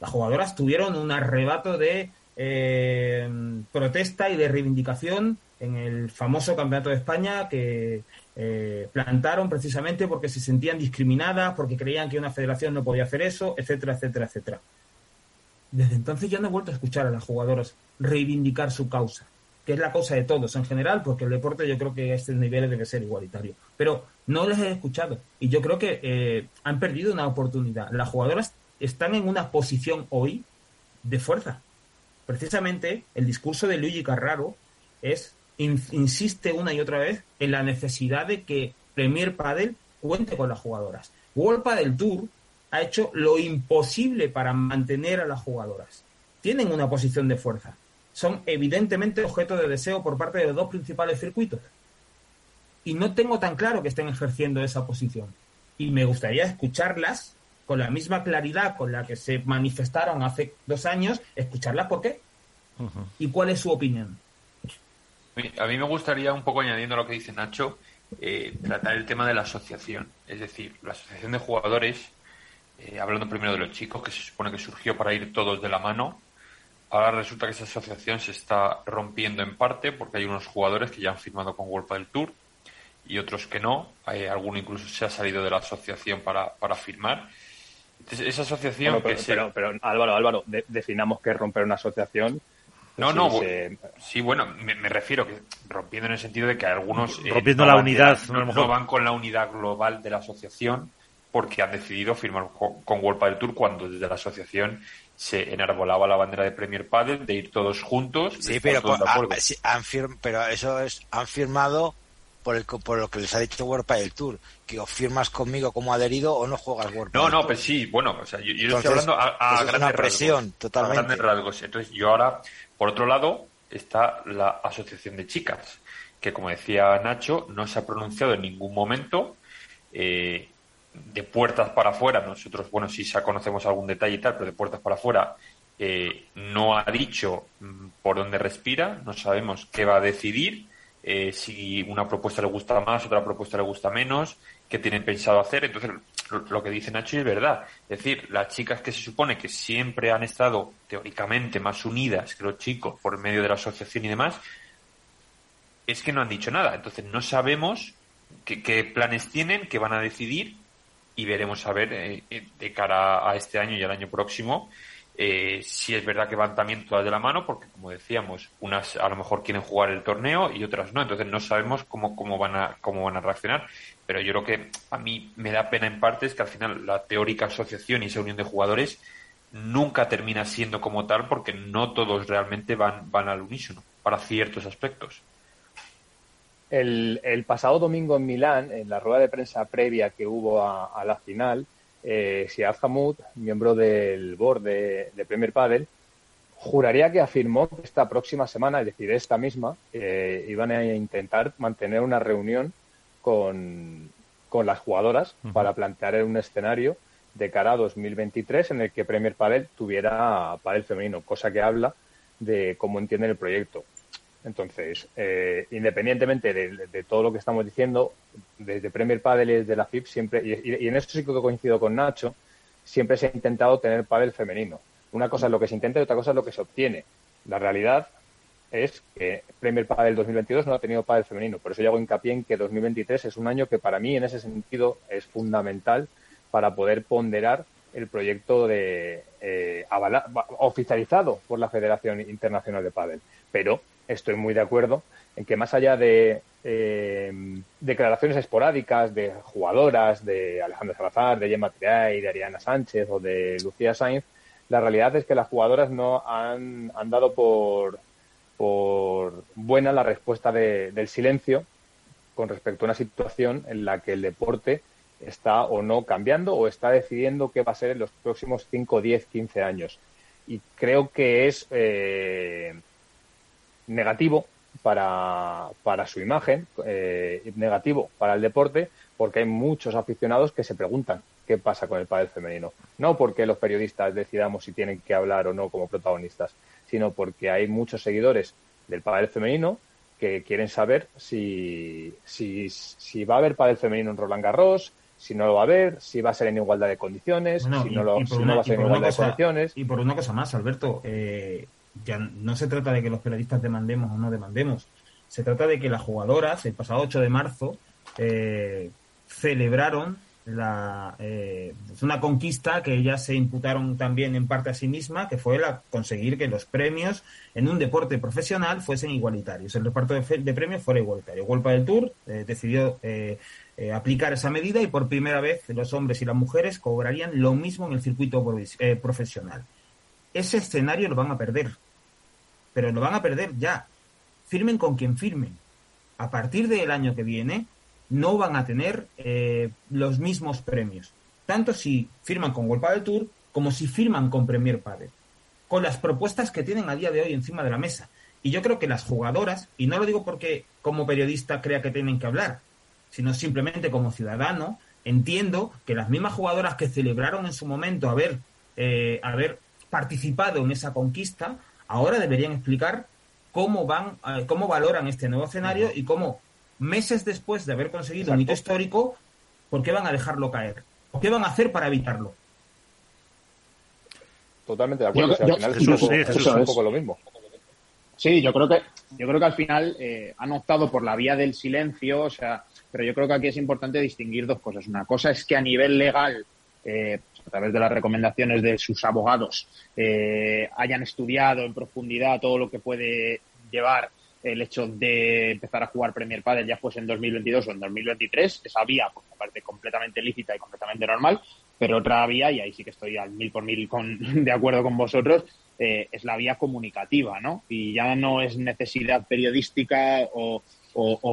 Las jugadoras tuvieron un arrebato de eh, protesta y de reivindicación en el famoso Campeonato de España que plantaron precisamente porque se sentían discriminadas, porque creían que una federación no podía hacer eso, etcétera, etcétera, etcétera. Desde entonces ya no he vuelto a escuchar a las jugadoras reivindicar su causa que es la cosa de todos en general, porque el deporte yo creo que a este nivel debe ser igualitario. Pero no les he escuchado y yo creo que eh, han perdido una oportunidad. Las jugadoras están en una posición hoy de fuerza. Precisamente el discurso de Luigi Carraro es insiste una y otra vez en la necesidad de que Premier Padel cuente con las jugadoras. World Padel Tour ha hecho lo imposible para mantener a las jugadoras. Tienen una posición de fuerza son evidentemente objeto de deseo por parte de los dos principales circuitos. Y no tengo tan claro que estén ejerciendo esa posición. Y me gustaría escucharlas con la misma claridad con la que se manifestaron hace dos años, escucharlas por qué y cuál es su opinión. A mí me gustaría, un poco añadiendo lo que dice Nacho, eh, tratar el tema de la asociación. Es decir, la asociación de jugadores, eh, hablando primero de los chicos, que se supone que surgió para ir todos de la mano, ahora resulta que esa asociación se está rompiendo en parte porque hay unos jugadores que ya han firmado con World del Tour y otros que no. Hay, alguno incluso se ha salido de la asociación para, para firmar. Entonces, esa asociación pero, pero, Álvaro, Álvaro, definamos qué es romper una asociación no, no, sí, bueno, me, refiero que rompiendo en el sentido de que algunos... Eh, rompiendo la unidad. no, van con la unidad global de la asociación porque han decidido firmar con, World Padel Tour cuando desde la asociación se enarbolaba la bandera de Premier Padel de ir todos juntos. Sí, pero, han pero eso es, han firmado por, el, por lo que les ha dicho World Padel Tour, que o firmas conmigo como adherido o no juegas World No, no, pues sí, bueno, o sea, yo, estoy hablando a, grandes presión, totalmente. A grandes rasgos. Entonces yo ahora por otro lado, está la Asociación de Chicas, que como decía Nacho, no se ha pronunciado en ningún momento. Eh, de puertas para afuera, nosotros, bueno, sí conocemos algún detalle y tal, pero de puertas para afuera eh, no ha dicho mm, por dónde respira, no sabemos qué va a decidir, eh, si una propuesta le gusta más, otra propuesta le gusta menos, qué tienen pensado hacer. Entonces, lo que dice Nacho es verdad. Es decir, las chicas que se supone que siempre han estado teóricamente más unidas que los chicos por medio de la asociación y demás, es que no han dicho nada. Entonces, no sabemos qué, planes tienen, qué van a decidir y veremos a ver eh, eh, de cara a este año y al año próximo eh, si es verdad que van también todas de la mano, porque como decíamos, unas a lo mejor quieren jugar el torneo y otras no, entonces no sabemos cómo, cómo van a, cómo van a reaccionar. Pero yo creo que a mí me da pena en parte es que al final la teórica asociación y esa unión de jugadores nunca termina siendo como tal porque no todos realmente van, van al unísono para ciertos aspectos. El, el pasado domingo en Milán, en la rueda de prensa previa que hubo a la final, eh, Siad Hamud, miembro del board de, Premier Padel, juraría que afirmó que esta próxima semana, es decir, esta misma, eh, iban a intentar mantener una reunión con, las jugadoras para plantear un escenario de cara a 2023 en el que Premier Padel tuviera padel femenino, cosa que habla de cómo entienden el proyecto. Entonces, eh, independientemente de, todo lo que estamos diciendo, desde Premier Padel y desde la FIP siempre, y, en esto sí que coincido con Nacho, siempre se ha intentado tener pádel femenino. Una cosa es lo que se intenta y otra cosa es lo que se obtiene. La realidad es que Premier Padel 2022 no ha tenido pádel femenino. Por eso yo hago hincapié en que 2023 es un año que para mí en ese sentido es fundamental para poder ponderar el proyecto de eh, oficializado por la Federación Internacional de Padel. Pero estoy muy de acuerdo en que más allá de eh, declaraciones esporádicas de jugadoras, de Alejandro Salazar, de Gemma Triay, de Ariana Sánchez o de Lucía Sainz, la realidad es que las jugadoras no han, dado por, por buena la respuesta del silencio con respecto a una situación en la que el deporte está o no cambiando o está decidiendo qué va a ser en los próximos 5, 10, 15 años. Y creo que es eh, negativo para, para su imagen, eh, negativo para el deporte, porque hay muchos aficionados que se preguntan qué pasa con el pádel femenino. No porque los periodistas decidamos si tienen que hablar o no como protagonistas, sino porque hay muchos seguidores del pádel femenino que quieren saber si, si, si va a haber pádel femenino en Roland Garros, si no lo va a haber, si va a ser en igualdad de condiciones, si, no, lo, va a ser en igualdad de condiciones. Y por una cosa más, Alberto, eh, ya no se trata de que los periodistas demandemos o no demandemos, se trata de que las jugadoras el pasado 8 de marzo eh, celebraron la, eh, una conquista que ellas se imputaron también en parte a sí misma, que fue la conseguir que los premios en un deporte profesional fuesen igualitarios. El reparto de, premios fuera igualitario. Golpa del Tour eh, decidió aplicar esa medida y por primera vez los hombres y las mujeres cobrarían lo mismo en el circuito profesional. Ese escenario lo van a perder pero lo van a perder ya. Firmen con quien firmen. A partir del año que viene no van a tener eh, los mismos premios, tanto si firman con World del Tour como si firman con Premier Padel, con las propuestas que tienen a día de hoy encima de la mesa. Y yo creo que las jugadoras, y no lo digo porque como periodista crea que tienen que hablar, sino simplemente como ciudadano, entiendo que las mismas jugadoras que celebraron en su momento haber, eh, haber participado en esa conquista, ahora deberían explicar cómo van, eh, cómo valoran este nuevo escenario y cómo meses después de haber conseguido un hito histórico, ¿por qué van a dejarlo caer? ¿O qué van a hacer para evitarlo? Totalmente de acuerdo. al final es, un poco, lo mismo. Sí, yo creo que yo creo que al final eh, han optado por la vía del silencio, o sea, pero yo creo que aquí es importante distinguir dos cosas. Una cosa es que a nivel legal, eh, a través de las recomendaciones de sus abogados, eh, hayan estudiado en profundidad todo lo que puede llevar el hecho de empezar a jugar Premier Padel ya fuese en 2022 o en 2023, esa vía, por parte completamente lícita y completamente normal, pero otra vía, y ahí sí que estoy al mil por mil con, de acuerdo con vosotros, eh, es la vía comunicativa, ¿no? Y ya no es necesidad periodística o,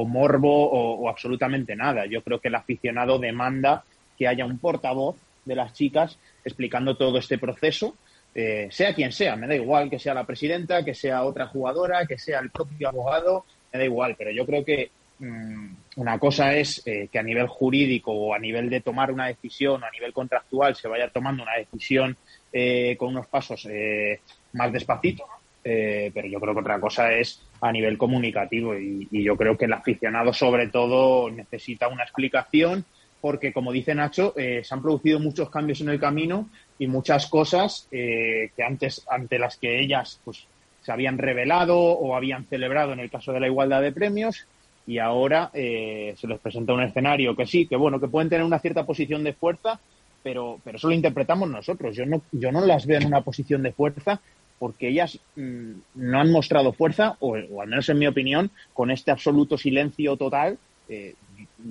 morbo o, absolutamente nada. Yo creo que el aficionado demanda que haya un portavoz de las chicas explicando todo este proceso, eh, sea quien sea, me da igual que sea la presidenta, que sea otra jugadora, que sea el propio abogado, me da igual, pero yo creo que Mm, una cosa es eh, que a nivel jurídico o a nivel de tomar una decisión o a nivel contractual se vaya tomando una decisión eh, con unos pasos eh, más despacito, pero yo creo que otra cosa es a nivel comunicativo y, yo creo que el aficionado sobre todo necesita una explicación porque como dice Nacho se han producido muchos cambios en el camino y muchas cosas que antes ante las que ellas pues se habían revelado o habían celebrado en el caso de la igualdad de premios y ahora eh, se les presenta un escenario que sí, que bueno, que pueden tener una cierta posición de fuerza, pero, pero eso lo interpretamos nosotros. Yo no, yo no las veo en una posición de fuerza porque ellas mm, no han mostrado fuerza, o, al menos en mi opinión, con este absoluto silencio total. Eh,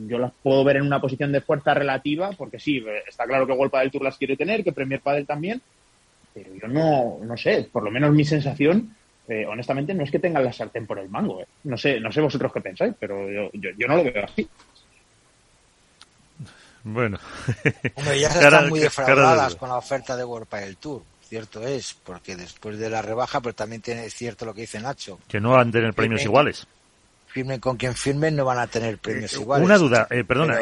yo las puedo ver en una posición de fuerza relativa, porque sí, está claro que Golpa del Tour las quiere tener, que Premier Padel también, pero yo no, no sé, por lo menos mi sensación eh, honestamente no es que tengan la sartén por el mango. Eh. No sé, no sé vosotros qué pensáis, pero yo, yo, no lo veo así. Bueno. Hombre, ya están muy defraudadas con la oferta de World del Tour. Cierto es, porque después de la rebaja, pero también tiene cierto lo que dice Nacho. Que no van a tener premios iguales. Firmen con quien firmen, no van a tener premios eh, iguales. Una duda, perdona.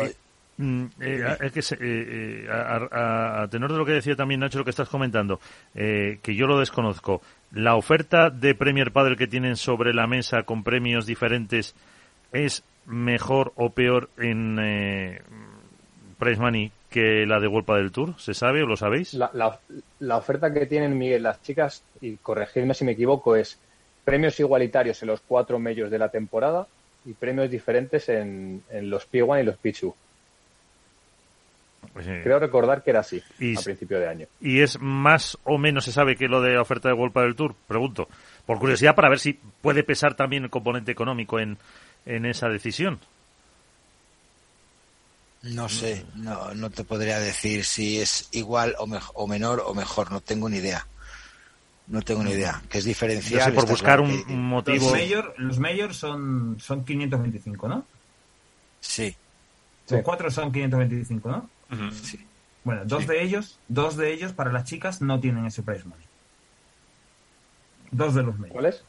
Mm, es que a, tenor de lo que decía también Nacho, lo que estás comentando, que yo lo desconozco, la oferta de Premier Padel que tienen sobre la mesa con premios diferentes es mejor o peor en eh, Price Money que la de Golpa del Tour? ¿Se sabe o lo sabéis? La, la, oferta que tienen, Miguel, las chicas, y corregidme si me equivoco, es premios igualitarios en los cuatro medios de la temporada y premios diferentes en, en los P1 y los P2. Pues, eh, Creo recordar que era así a principio de año. ¿Y es más o menos se sabe que lo de oferta de Golpa del Tour? Pregunto. Por curiosidad, para ver si puede pesar también el componente económico en, en esa decisión. No sé, no, no te podría decir si es igual o, o menor o mejor, no tengo ni idea. No tengo ni idea. Que es diferencial. por buscar un, motivo. Los mayores son, son 525, ¿no? Sí. Los cuatro son 525, ¿no? Bueno, dos de ellos, dos de ellos para las chicas no tienen ese price money. Dos de los medios. ¿Cuáles?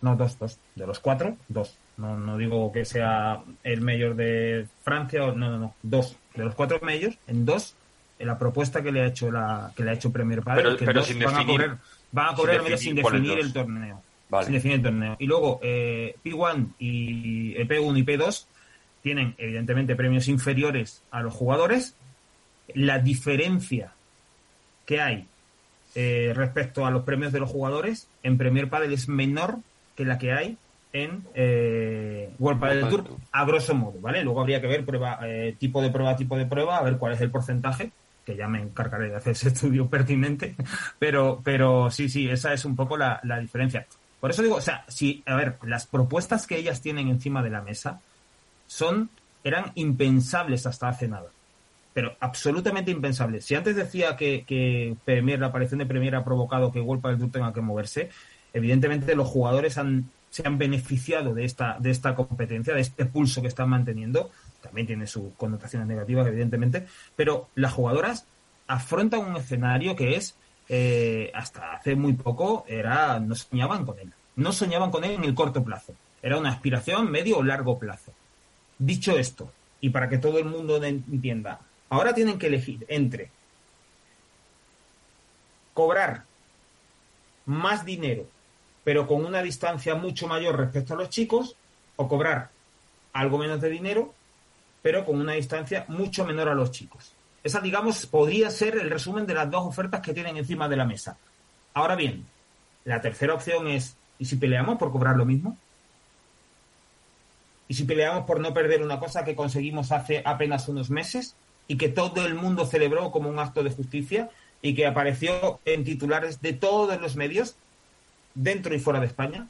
No, dos, dos. De los cuatro, dos. No, no digo que sea el mayor de Francia o no, no, no. Dos. De los cuatro medios, en dos, en la propuesta que le ha hecho la, que le ha hecho Premier Padre, que pero sin van a correr, van a correr sin definir, el torneo. Sin definir el torneo. Y luego eh, P1 y el eh, P1 y P2 tienen evidentemente premios inferiores a los jugadores. La diferencia que hay eh, respecto a los premios de los jugadores en Premier Padel es menor que la que hay en eh, World Padel Tour, a grosso modo, ¿vale? Luego habría que ver prueba, eh, tipo de prueba, tipo de prueba, a ver cuál es el porcentaje, que ya me encargaré de hacer ese estudio pertinente, pero, pero sí, sí, esa es un poco la, la diferencia. Por eso digo, o sea, si, a ver, las propuestas que ellas tienen encima de la mesa, son, eran impensables hasta hace nada. Pero absolutamente impensables. Si antes decía que, que Premier, la aparición de Premier ha provocado que World del Tour tenga que moverse, evidentemente los jugadores han, se han beneficiado de esta, de esta competencia, de este pulso que están manteniendo. También tiene sus connotaciones negativas, evidentemente. Pero las jugadoras afrontan un escenario que es, eh, hasta hace muy poco, era no soñaban con él. No soñaban con él en el corto plazo. Era una aspiración medio o largo plazo. Dicho esto, y para que todo el mundo entienda, ahora tienen que elegir entre cobrar más dinero, pero con una distancia mucho mayor respecto a los chicos, o cobrar algo menos de dinero, pero con una distancia mucho menor a los chicos. Esa, digamos, podría ser el resumen de las dos ofertas que tienen encima de la mesa. Ahora bien, la tercera opción es, ¿y si peleamos por cobrar lo mismo? ¿Y si peleamos por no perder una cosa que conseguimos hace apenas unos meses y que todo el mundo celebró como un acto de justicia y que apareció en titulares de todos los medios, dentro y fuera de España?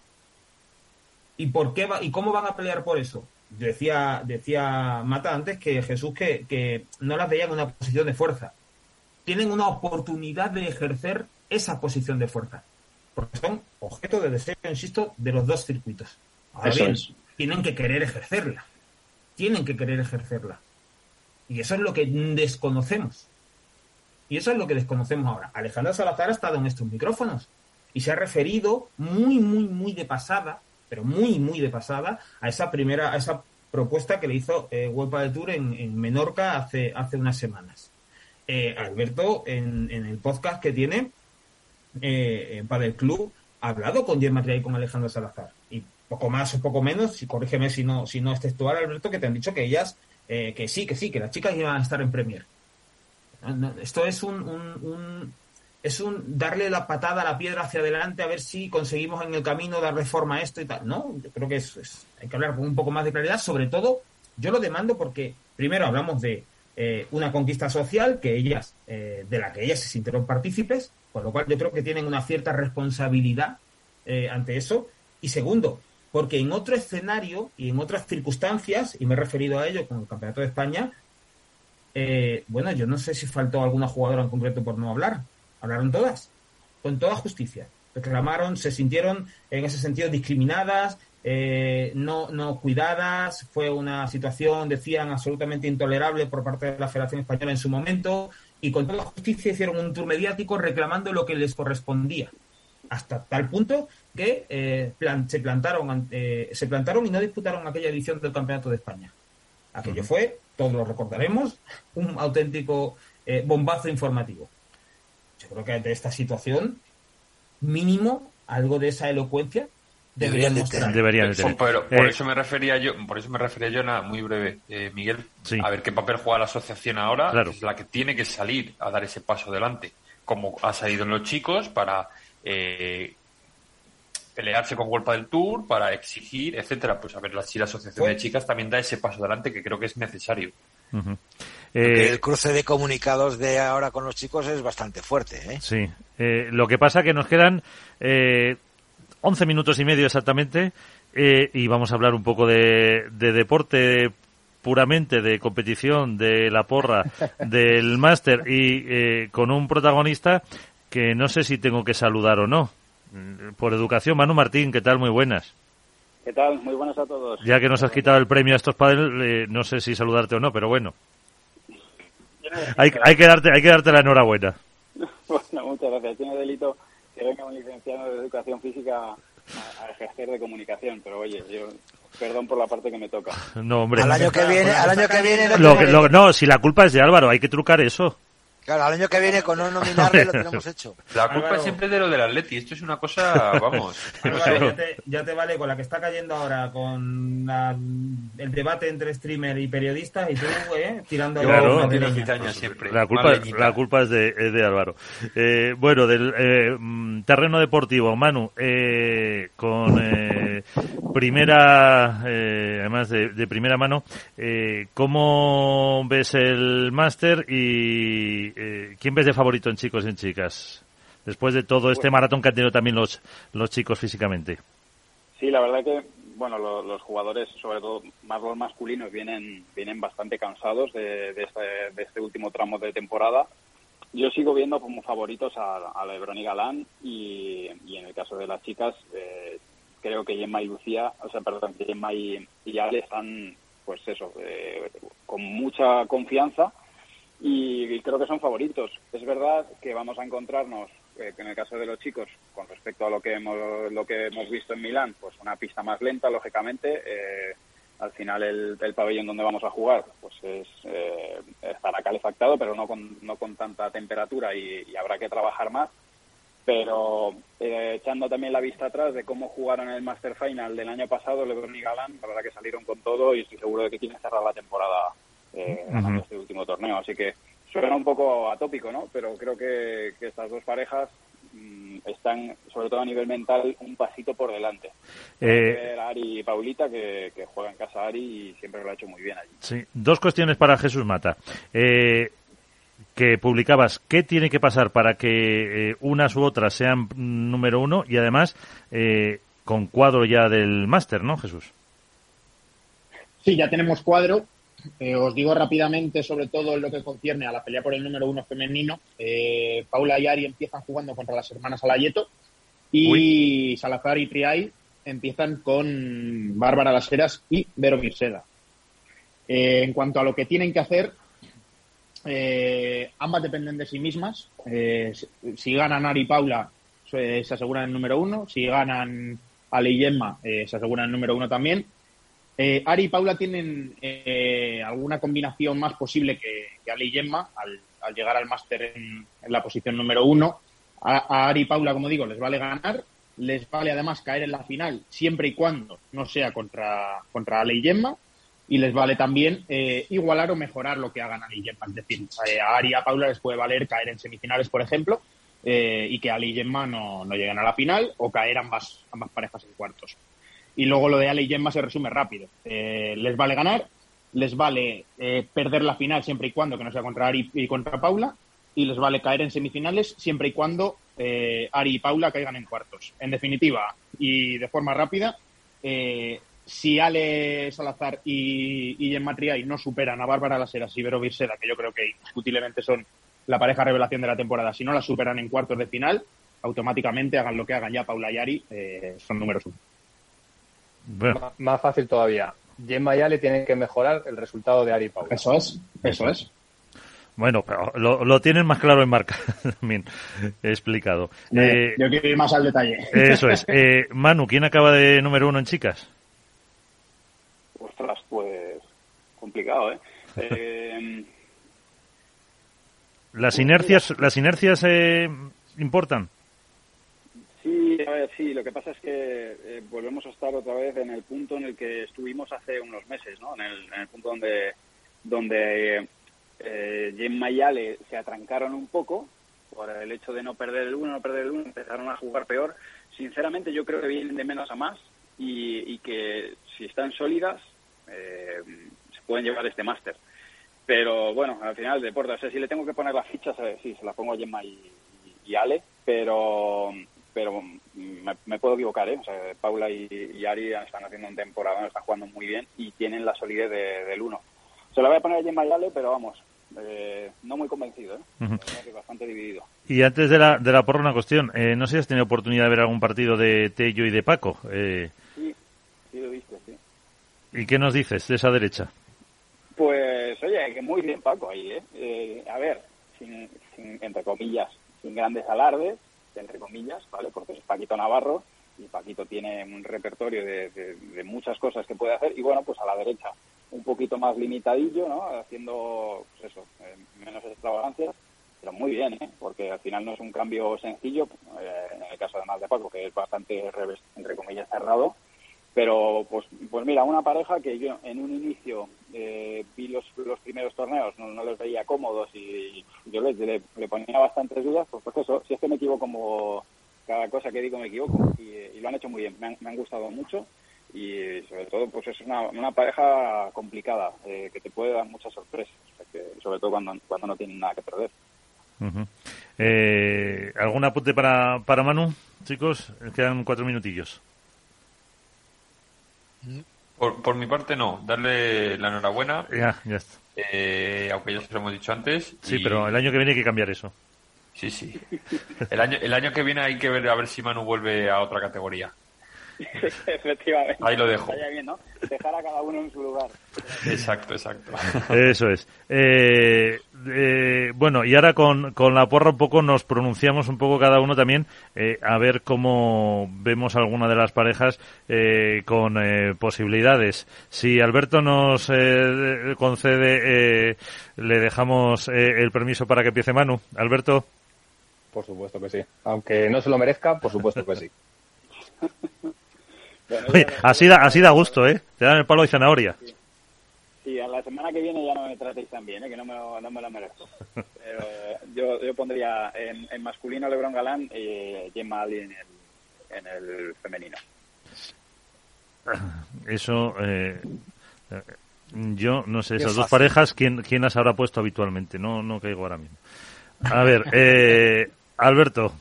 ¿Y por qué va, y cómo van a pelear por eso? Decía, decía Mata antes que Jesús que, que no las veía en una posición de fuerza. Tienen una oportunidad de ejercer esa posición de fuerza. Porque son objeto de deseo, insisto, de los dos circuitos. Ahora bien, tienen que querer ejercerla. Tienen que querer ejercerla. Y eso es lo que desconocemos. Y eso es lo que desconocemos ahora. Alejandra Salazar ha estado en estos micrófonos y se ha referido muy, muy, muy de pasada, pero muy, muy de pasada, a esa primera, a esa propuesta que le hizo eh, Huelpa de Tour en, Menorca hace, hace unas semanas. Eh, Alberto, en, el podcast que tiene eh, para el club, ha hablado con Jerry y con Alejandro Salazar. Y poco más o poco menos, y corrígeme si no, si no es textual, Alberto, que te han dicho que ellas, eh, que sí, que sí, que las chicas iban a estar en Premier. esto es un, es un darle la patada a la piedra hacia adelante a ver si conseguimos en el camino dar reforma a esto y tal. No, yo creo que es, hay que hablar con un poco más de claridad. Sobre todo, yo lo demando porque primero hablamos de eh, una conquista social que ellas, eh, de la que ellas se sintieron partícipes, con lo cual yo creo que tienen una cierta responsabilidad eh, ante eso. Y segundo, porque en otro escenario y en otras circunstancias, y me he referido a ello con el Campeonato de España, bueno, yo no sé si faltó alguna jugadora en concreto por no hablar, Hablaron todas, con toda justicia. Reclamaron, se sintieron en ese sentido discriminadas, eh, no, no cuidadas. Fue una situación, decían, absolutamente intolerable por parte de la Federación Española en su momento. Y con toda justicia hicieron un tour mediático reclamando lo que les correspondía. Hasta tal punto que eh, se, plantaron, eh, se plantaron y no disputaron aquella edición del Campeonato de España. Aquello fue, todos lo recordaremos, un auténtico bombazo informativo yo creo que ante esta situación, mínimo algo de esa elocuencia deberían, de tener. Deberían tener. Pero, por eh, eso me refería yo, por eso me refería yo nada, muy breve, eh, Miguel, a ver qué papel juega la asociación ahora, es la que tiene que salir a dar ese paso adelante, como ha salido en los chicos para eh, pelearse con Golpa del Tour, para exigir, etcétera. Pues a ver si la asociación de chicas también da ese paso adelante que creo que es necesario. Eh, el cruce de comunicados de ahora con los chicos es bastante fuerte. ¿eh? Sí. Eh, lo que pasa que nos quedan eh, 11 minutos y medio exactamente eh, y vamos a hablar un poco de, deporte puramente de competición, de la porra, del máster y con un protagonista que no sé si tengo que saludar o no. Por educación, Manu Martín, ¿qué tal? Muy buenas. ¿Qué tal? Muy buenas a todos. Ya que nos has quitado el premio a estos padres, no sé si saludarte o no, pero bueno hay, hay, que darte, hay que darte la enhorabuena. Bueno, muchas gracias. Tiene delito que venga un licenciado de educación física a, ejercer de comunicación, pero oye, yo perdón por la parte que me toca. No, hombre. Al año que viene, al año que viene. no, si la culpa es de Álvaro, hay que trucar eso. Claro, al año que viene con no nominarle lo tenemos hecho. La culpa es siempre de lo del Atleti. Esto es una cosa, vamos. ya, te, vale con la que está cayendo ahora, con el debate entre streamer y periodista y tú, eh, tirando claro, siempre. La culpa, la culpa es de, es de Álvaro. Eh, bueno, del eh, mm, terreno deportivo, Manu, eh, con eh, primera, eh, además de, de, primera mano, eh, ¿cómo ves el máster y eh, ¿quién ves de favorito en chicos y en chicas? Después de todo este maratón que han tenido también los, los chicos físicamente. Sí, la verdad que bueno, los, jugadores, sobre todo más los masculinos, vienen, vienen bastante cansados de, este, de, este, último tramo de temporada. Yo sigo viendo como favoritos a, a Lebron y Galán y, en el caso de las chicas eh, creo que Gemma y Lucía, o sea, perdón, Gemma y, y Ale están, pues eso, eh, con mucha confianza y, creo que son favoritos. Es verdad que vamos a encontrarnos, eh, en el caso de los chicos, con respecto a lo que hemos, lo que hemos visto en Milán, pues una pista más lenta, lógicamente. Eh, al final el, pabellón donde vamos a jugar pues es, eh, estará calefactado, pero no con, no con tanta temperatura y, habrá que trabajar más. pero eh, echando también la vista atrás de cómo jugaron el Master Final del año pasado, LeBron y Galán, la verdad que salieron con todo y estoy seguro de que quieren cerrar la temporada eh, este último torneo. Así que suena un poco atópico, ¿no? Pero creo que, estas dos parejas mm, están, sobre todo a nivel mental, un pasito por delante. Eh, Ari y Paulita, que, que juega en casa Ari y siempre lo ha hecho muy bien allí. Sí, dos cuestiones para Jesús Mata. Eh, que publicabas qué tiene que pasar para que eh, unas u otras sean número uno y además eh, con cuadro ya del máster, ¿no, Jesús? Sí, ya tenemos cuadro. Eh, os digo rápidamente sobre todo lo que concierne a la pelea por el número uno femenino. Paula y Ari empiezan jugando contra las hermanas Alayeto y Salazar y Triay empiezan con Bárbara Las Heras y Vero Mirseda. en cuanto a lo que tienen que hacer, eh, ambas dependen de sí mismas. Eh, si ganan Ari y Paula, se, aseguran el número uno. Si ganan Ale y Gemma, eh, se aseguran el número uno también. Ari y Paula tienen alguna combinación más posible que, que Ale y Gemma al, llegar al máster en, la posición número uno. A, Ari y Paula, como digo, les vale ganar. Les vale además caer en la final siempre y cuando no sea contra, contra y Gemma y les vale también eh, igualar o mejorar lo que hagan Ali y Gemma. Es decir, eh, a Ari y a Paula les puede valer caer en semifinales, por ejemplo, eh, y que Ali y Gemma no, no, lleguen a la final o caer ambas, ambas parejas en cuartos. Y luego lo de Ali y Gemma se resume rápido. les vale ganar, les vale perder la final siempre y cuando que no sea contra Ari y contra Paula, y les vale caer en semifinales siempre y cuando Ari y Paula caigan en cuartos. En definitiva, y de forma rápida, si Ale Salazar y, y Triay no superan a Bárbara Laseras y Vero Virseda, que yo creo que indiscutiblemente son la pareja revelación de la temporada, si no la superan en cuartos de final, automáticamente hagan lo que hagan ya Paula y Ari, eh, son números uno. Más fácil todavía. Gemma y Ale tienen que mejorar el resultado de Ari Paula. Eso es, eso es. Bueno, pero lo, tienen más claro en marca, también he explicado. Eh, yo quiero ir más al detalle. Eso es. Eh, Manu, ¿quién acaba de número uno en chicas? Ostras, pues complicado, ¿eh? eh las inercias, las inercias eh, importan. Sí. Lo que pasa es que eh, volvemos a estar otra vez en el punto en el que estuvimos hace unos meses, ¿no? En el, punto donde donde eh, Gemma y Ale se atrancaron un poco por el hecho de no perder el uno, no perder el uno, empezaron a jugar peor. Sinceramente, yo creo que vienen de menos a más y, que si están sólidas eh, se pueden llevar este máster. Pero bueno, al final, deporte, o sea, si le tengo que poner las fichas, sí, se las pongo a Gemma y, Ale, pero pero me, puedo equivocar, ¿eh? O sea, Paula y, Ari están haciendo un temporada, están jugando muy bien y tienen la solidez del uno. Se la voy a poner a Gemma y Ale, pero vamos, eh, no muy convencido, ¿eh? bastante dividido. Y antes de la, de la porra, una cuestión. Eh, no sé si has tenido oportunidad de ver algún partido de Tello y de Paco. Eh, sí, sí lo he visto, sí. ¿Y qué nos dices de esa derecha? Pues, oye, que muy bien Paco ahí, ¿eh? eh a ver, sin, entre comillas, sin grandes alardes, entre comillas, ¿vale? Porque es Paquito Navarro y Paquito tiene un repertorio de, muchas cosas que puede hacer y bueno, pues a la derecha un poquito más limitadillo, ¿no? Haciendo, pues eso, eh, menos extravagancias, pero muy bien, ¿eh? Porque al final no es un cambio sencillo, eh, en el caso además de Paco, que es bastante, entre comillas, cerrado, pero pues, pues mira, una pareja que yo en un inicio eh, vi los, los primeros torneos, no, no, los veía cómodos y yo les, le, ponía bastantes dudas, pues, pues eso, si es que me equivoco como cada cosa que digo me equivoco. Y, lo han hecho muy bien, me han gustado mucho y sobre todo pues es una, una pareja complicada eh, que te puede dar muchas sorpresas sobre todo cuando, cuando no tienen nada que perder. Eh, ¿algún apunte para, para Manu chicos? quedan cuatro minutillos por, por mi parte no darle la enhorabuena ya, ya está. Eh, aunque ya se lo hemos dicho antes sí pero el año que viene hay que cambiar eso sí sí el año, el año que viene hay que ver a ver si Manu vuelve a otra categoría Efectivamente. Ahí lo dejo. Dejar a cada uno en su lugar. Exacto, exacto. Eso es. Eh, eh, bueno, y ahora con, con la porra un poco nos pronunciamos un poco cada uno también eh, a ver cómo vemos alguna de las parejas con posibilidades. Si Alberto nos concede, le dejamos el permiso para que empiece Manu. Alberto. por supuesto que sí. Aunque no se lo merezca, por supuesto que sí. así, da, así da gusto, ¿eh? Te dan el palo de zanahoria. Sí, a la semana que viene ya no me tratéis tan bien, ¿eh? que no me, no me lo merezco. Pero yo, yo pondría en, masculino Lebron Galán y Gemma Ali en el, en el femenino. Eso, eh, yo no sé, esas dos parejas, ¿quién, ¿quién las habrá puesto habitualmente? No, no caigo ahora mismo. A ver, eh, Alberto.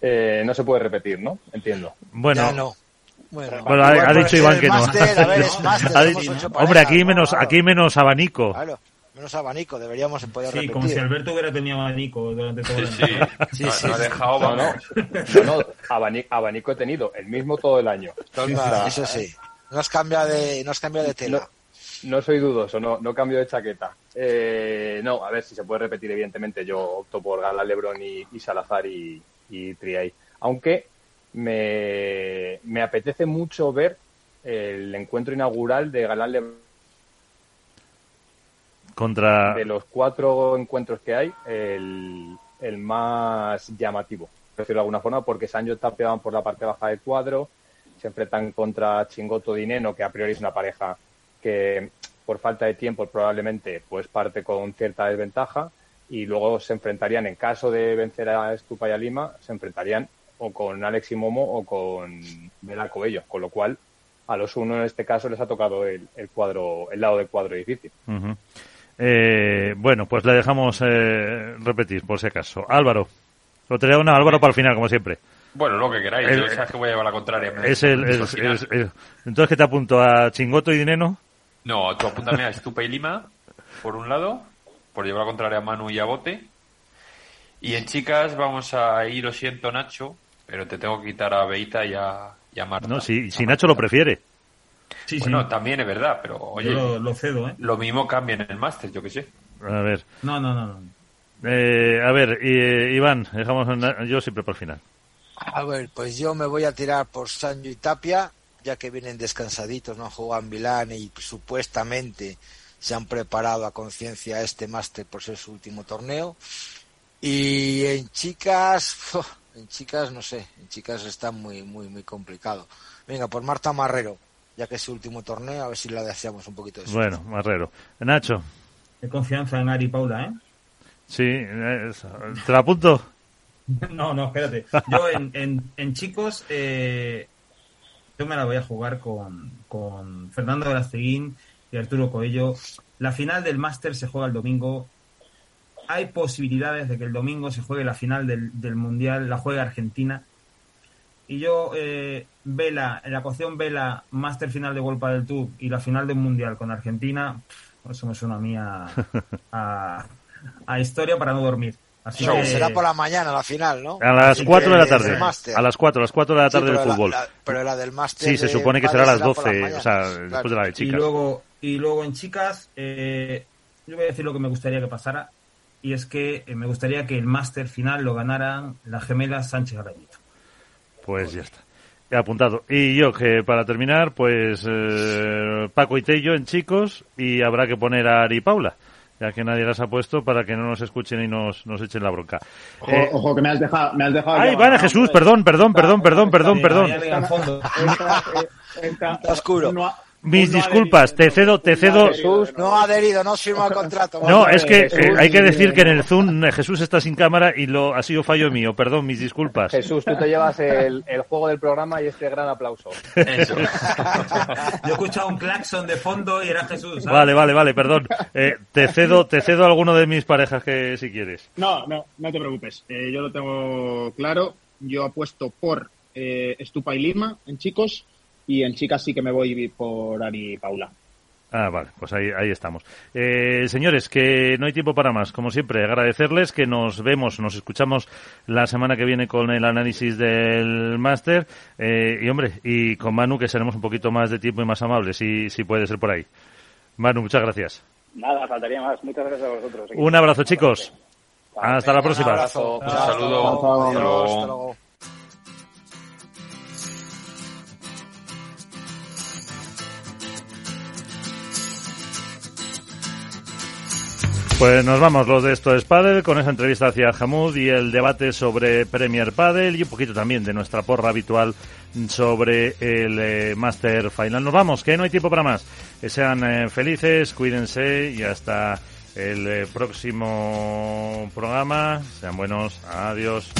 Eh, no se puede repetir, ¿no? Entiendo. Bueno, no. Bueno, ha, dicho Iván que no. hombre, aquí menos, aquí menos abanico. Claro, menos abanico, deberíamos poder sí, repetir. como si Alberto hubiera tenido abanico durante todo el año. Sí, sí, sí. No, ha dejado, no, no, no, abanico, he tenido, el mismo todo el año. eso sí. No has cambiado de, no has cambiado de tela. No, soy dudoso, no, no cambio de chaqueta. Eh, no, a ver si se puede repetir, evidentemente. Yo opto por Gala, Lebron y, Salazar y, y Triay. Aunque me, me apetece mucho ver el encuentro inaugural de Galán Lebron. Contra... De los cuatro encuentros que hay, el, el más llamativo, por decirlo de alguna forma, porque Sancho tapeaban por la parte baja del cuadro, se enfrentan contra Chingoto Dineno, que a priori es una pareja que por falta de tiempo probablemente pues parte con cierta desventaja y luego se enfrentarían en caso de vencer a Estupa y a Lima se enfrentarían o con Alex y Momo o con Bela Coello, con lo cual a los uno en este caso les ha tocado el, cuadro, el lado del cuadro difícil. Eh, bueno, pues le dejamos eh, repetir por si acaso. Álvaro, lo tenía una Álvaro para el final, como siempre. Bueno, lo que queráis, yo sabes que voy a llevar la contraria. Es el, entonces, ¿qué te apunto? ¿A Chingoto y Dineno? No, tú apúntame a Estupa y Lima, por un lado, por llevar la contraria a Manu y a Bote. Y en chicas vamos a ir, lo siento, Nacho, pero te tengo que quitar a Beita y a, Marta. No, si, si Nacho lo prefiere. Sí, bueno, también es verdad, pero oye, lo, cedo, ¿eh? Lo mismo cambia en el máster, yo qué sé. A ver. No, no, no. Eh, a ver, eh, Iván, dejamos yo siempre por final. A ver, pues yo me voy a tirar por Sancho y Tapia, ya que vienen descansaditos, no juegan Milán y supuestamente se han preparado a conciencia este máster por ser su último torneo. Y en chicas, en chicas no sé, en chicas está muy, muy, muy complicado. Venga, por Marta Marrero, ya que es su último torneo, a ver si la deseamos un poquito de Bueno, Marrero. Nacho. De confianza en Ari Paula, ¿eh? Sí, te la apunto. No, no, espérate. Yo en, en, chicos, eh, yo me la voy a jugar con, con Fernando Grasteguín y Arturo Coello. La final del máster se juega el domingo hay posibilidades de que el domingo se juegue la final del, del Mundial, la juega Argentina. Y yo, eh, Vela, en la ecuación Vela, Master final de World del Tour y la final del Mundial con Argentina, eso me suena a mí a, a, historia para no dormir. Así Será por la mañana la final, ¿no? A las 4 de la tarde. A las 4, a las 4 de la tarde del fútbol. pero la del máster. Sí, se supone que será a las 12, o sea, después de la de chicas. Y luego, y luego en chicas, eh, yo voy a decir lo que me gustaría que pasara y es que eh, me gustaría que el máster final lo ganaran las gemelas Sánchez Arañito. Pues ya está. He apuntado. Y yo, que para terminar, pues eh, Paco y Tello en chicos y habrá que poner a Ari y Paula, ya que nadie las ha puesto para que no nos escuchen y nos, nos echen la bronca. Ojo, eh, que me has dejado. Me has dejado ¡Ay, vale, Jesús! Perdón, perdón, perdón, perdón, perdón, perdón. Está oscuro. Mis disculpas, te cedo, te cedo. no ha adherido, no firma el contrato. No, es que eh, hay que decir que en el Zoom eh, Jesús está sin cámara y lo ha sido fallo mío. Perdón, mis disculpas. Jesús, tú te llevas el, juego del programa y este gran aplauso. Eso. Yo he escuchado un claxon de fondo y era Jesús. Vale, vale, vale, perdón. Eh, te cedo, te cedo a alguno de mis parejas que si quieres. No, no, no te preocupes. yo lo tengo claro. Yo apuesto por Estupa y Lima en chicos y en chicas sí que me voy por Ari y Paula. Ah, vale, pues ahí, ahí estamos. Eh, señores, que no hay tiempo para más. Como siempre, agradecerles que nos vemos, nos escuchamos la semana que viene con el análisis del máster. Eh, y hombre, y con Manu, que seremos un poquito más de tiempo y más amables, si, si puede ser por ahí. Manu, muchas gracias. Nada, faltaría más. Muchas gracias a vosotros. Un abrazo, chicos. Hasta la próxima. Un abrazo. Un saludo. Pues nos vamos los de esto es Padel con esa entrevista hacia Hamud y el debate sobre Premier Padel y un poquito también de nuestra porra habitual sobre el eh, Master Final. Nos vamos, que no hay tiempo para más. Que sean eh, felices, cuídense y hasta el eh, próximo programa. Sean buenos. Adiós.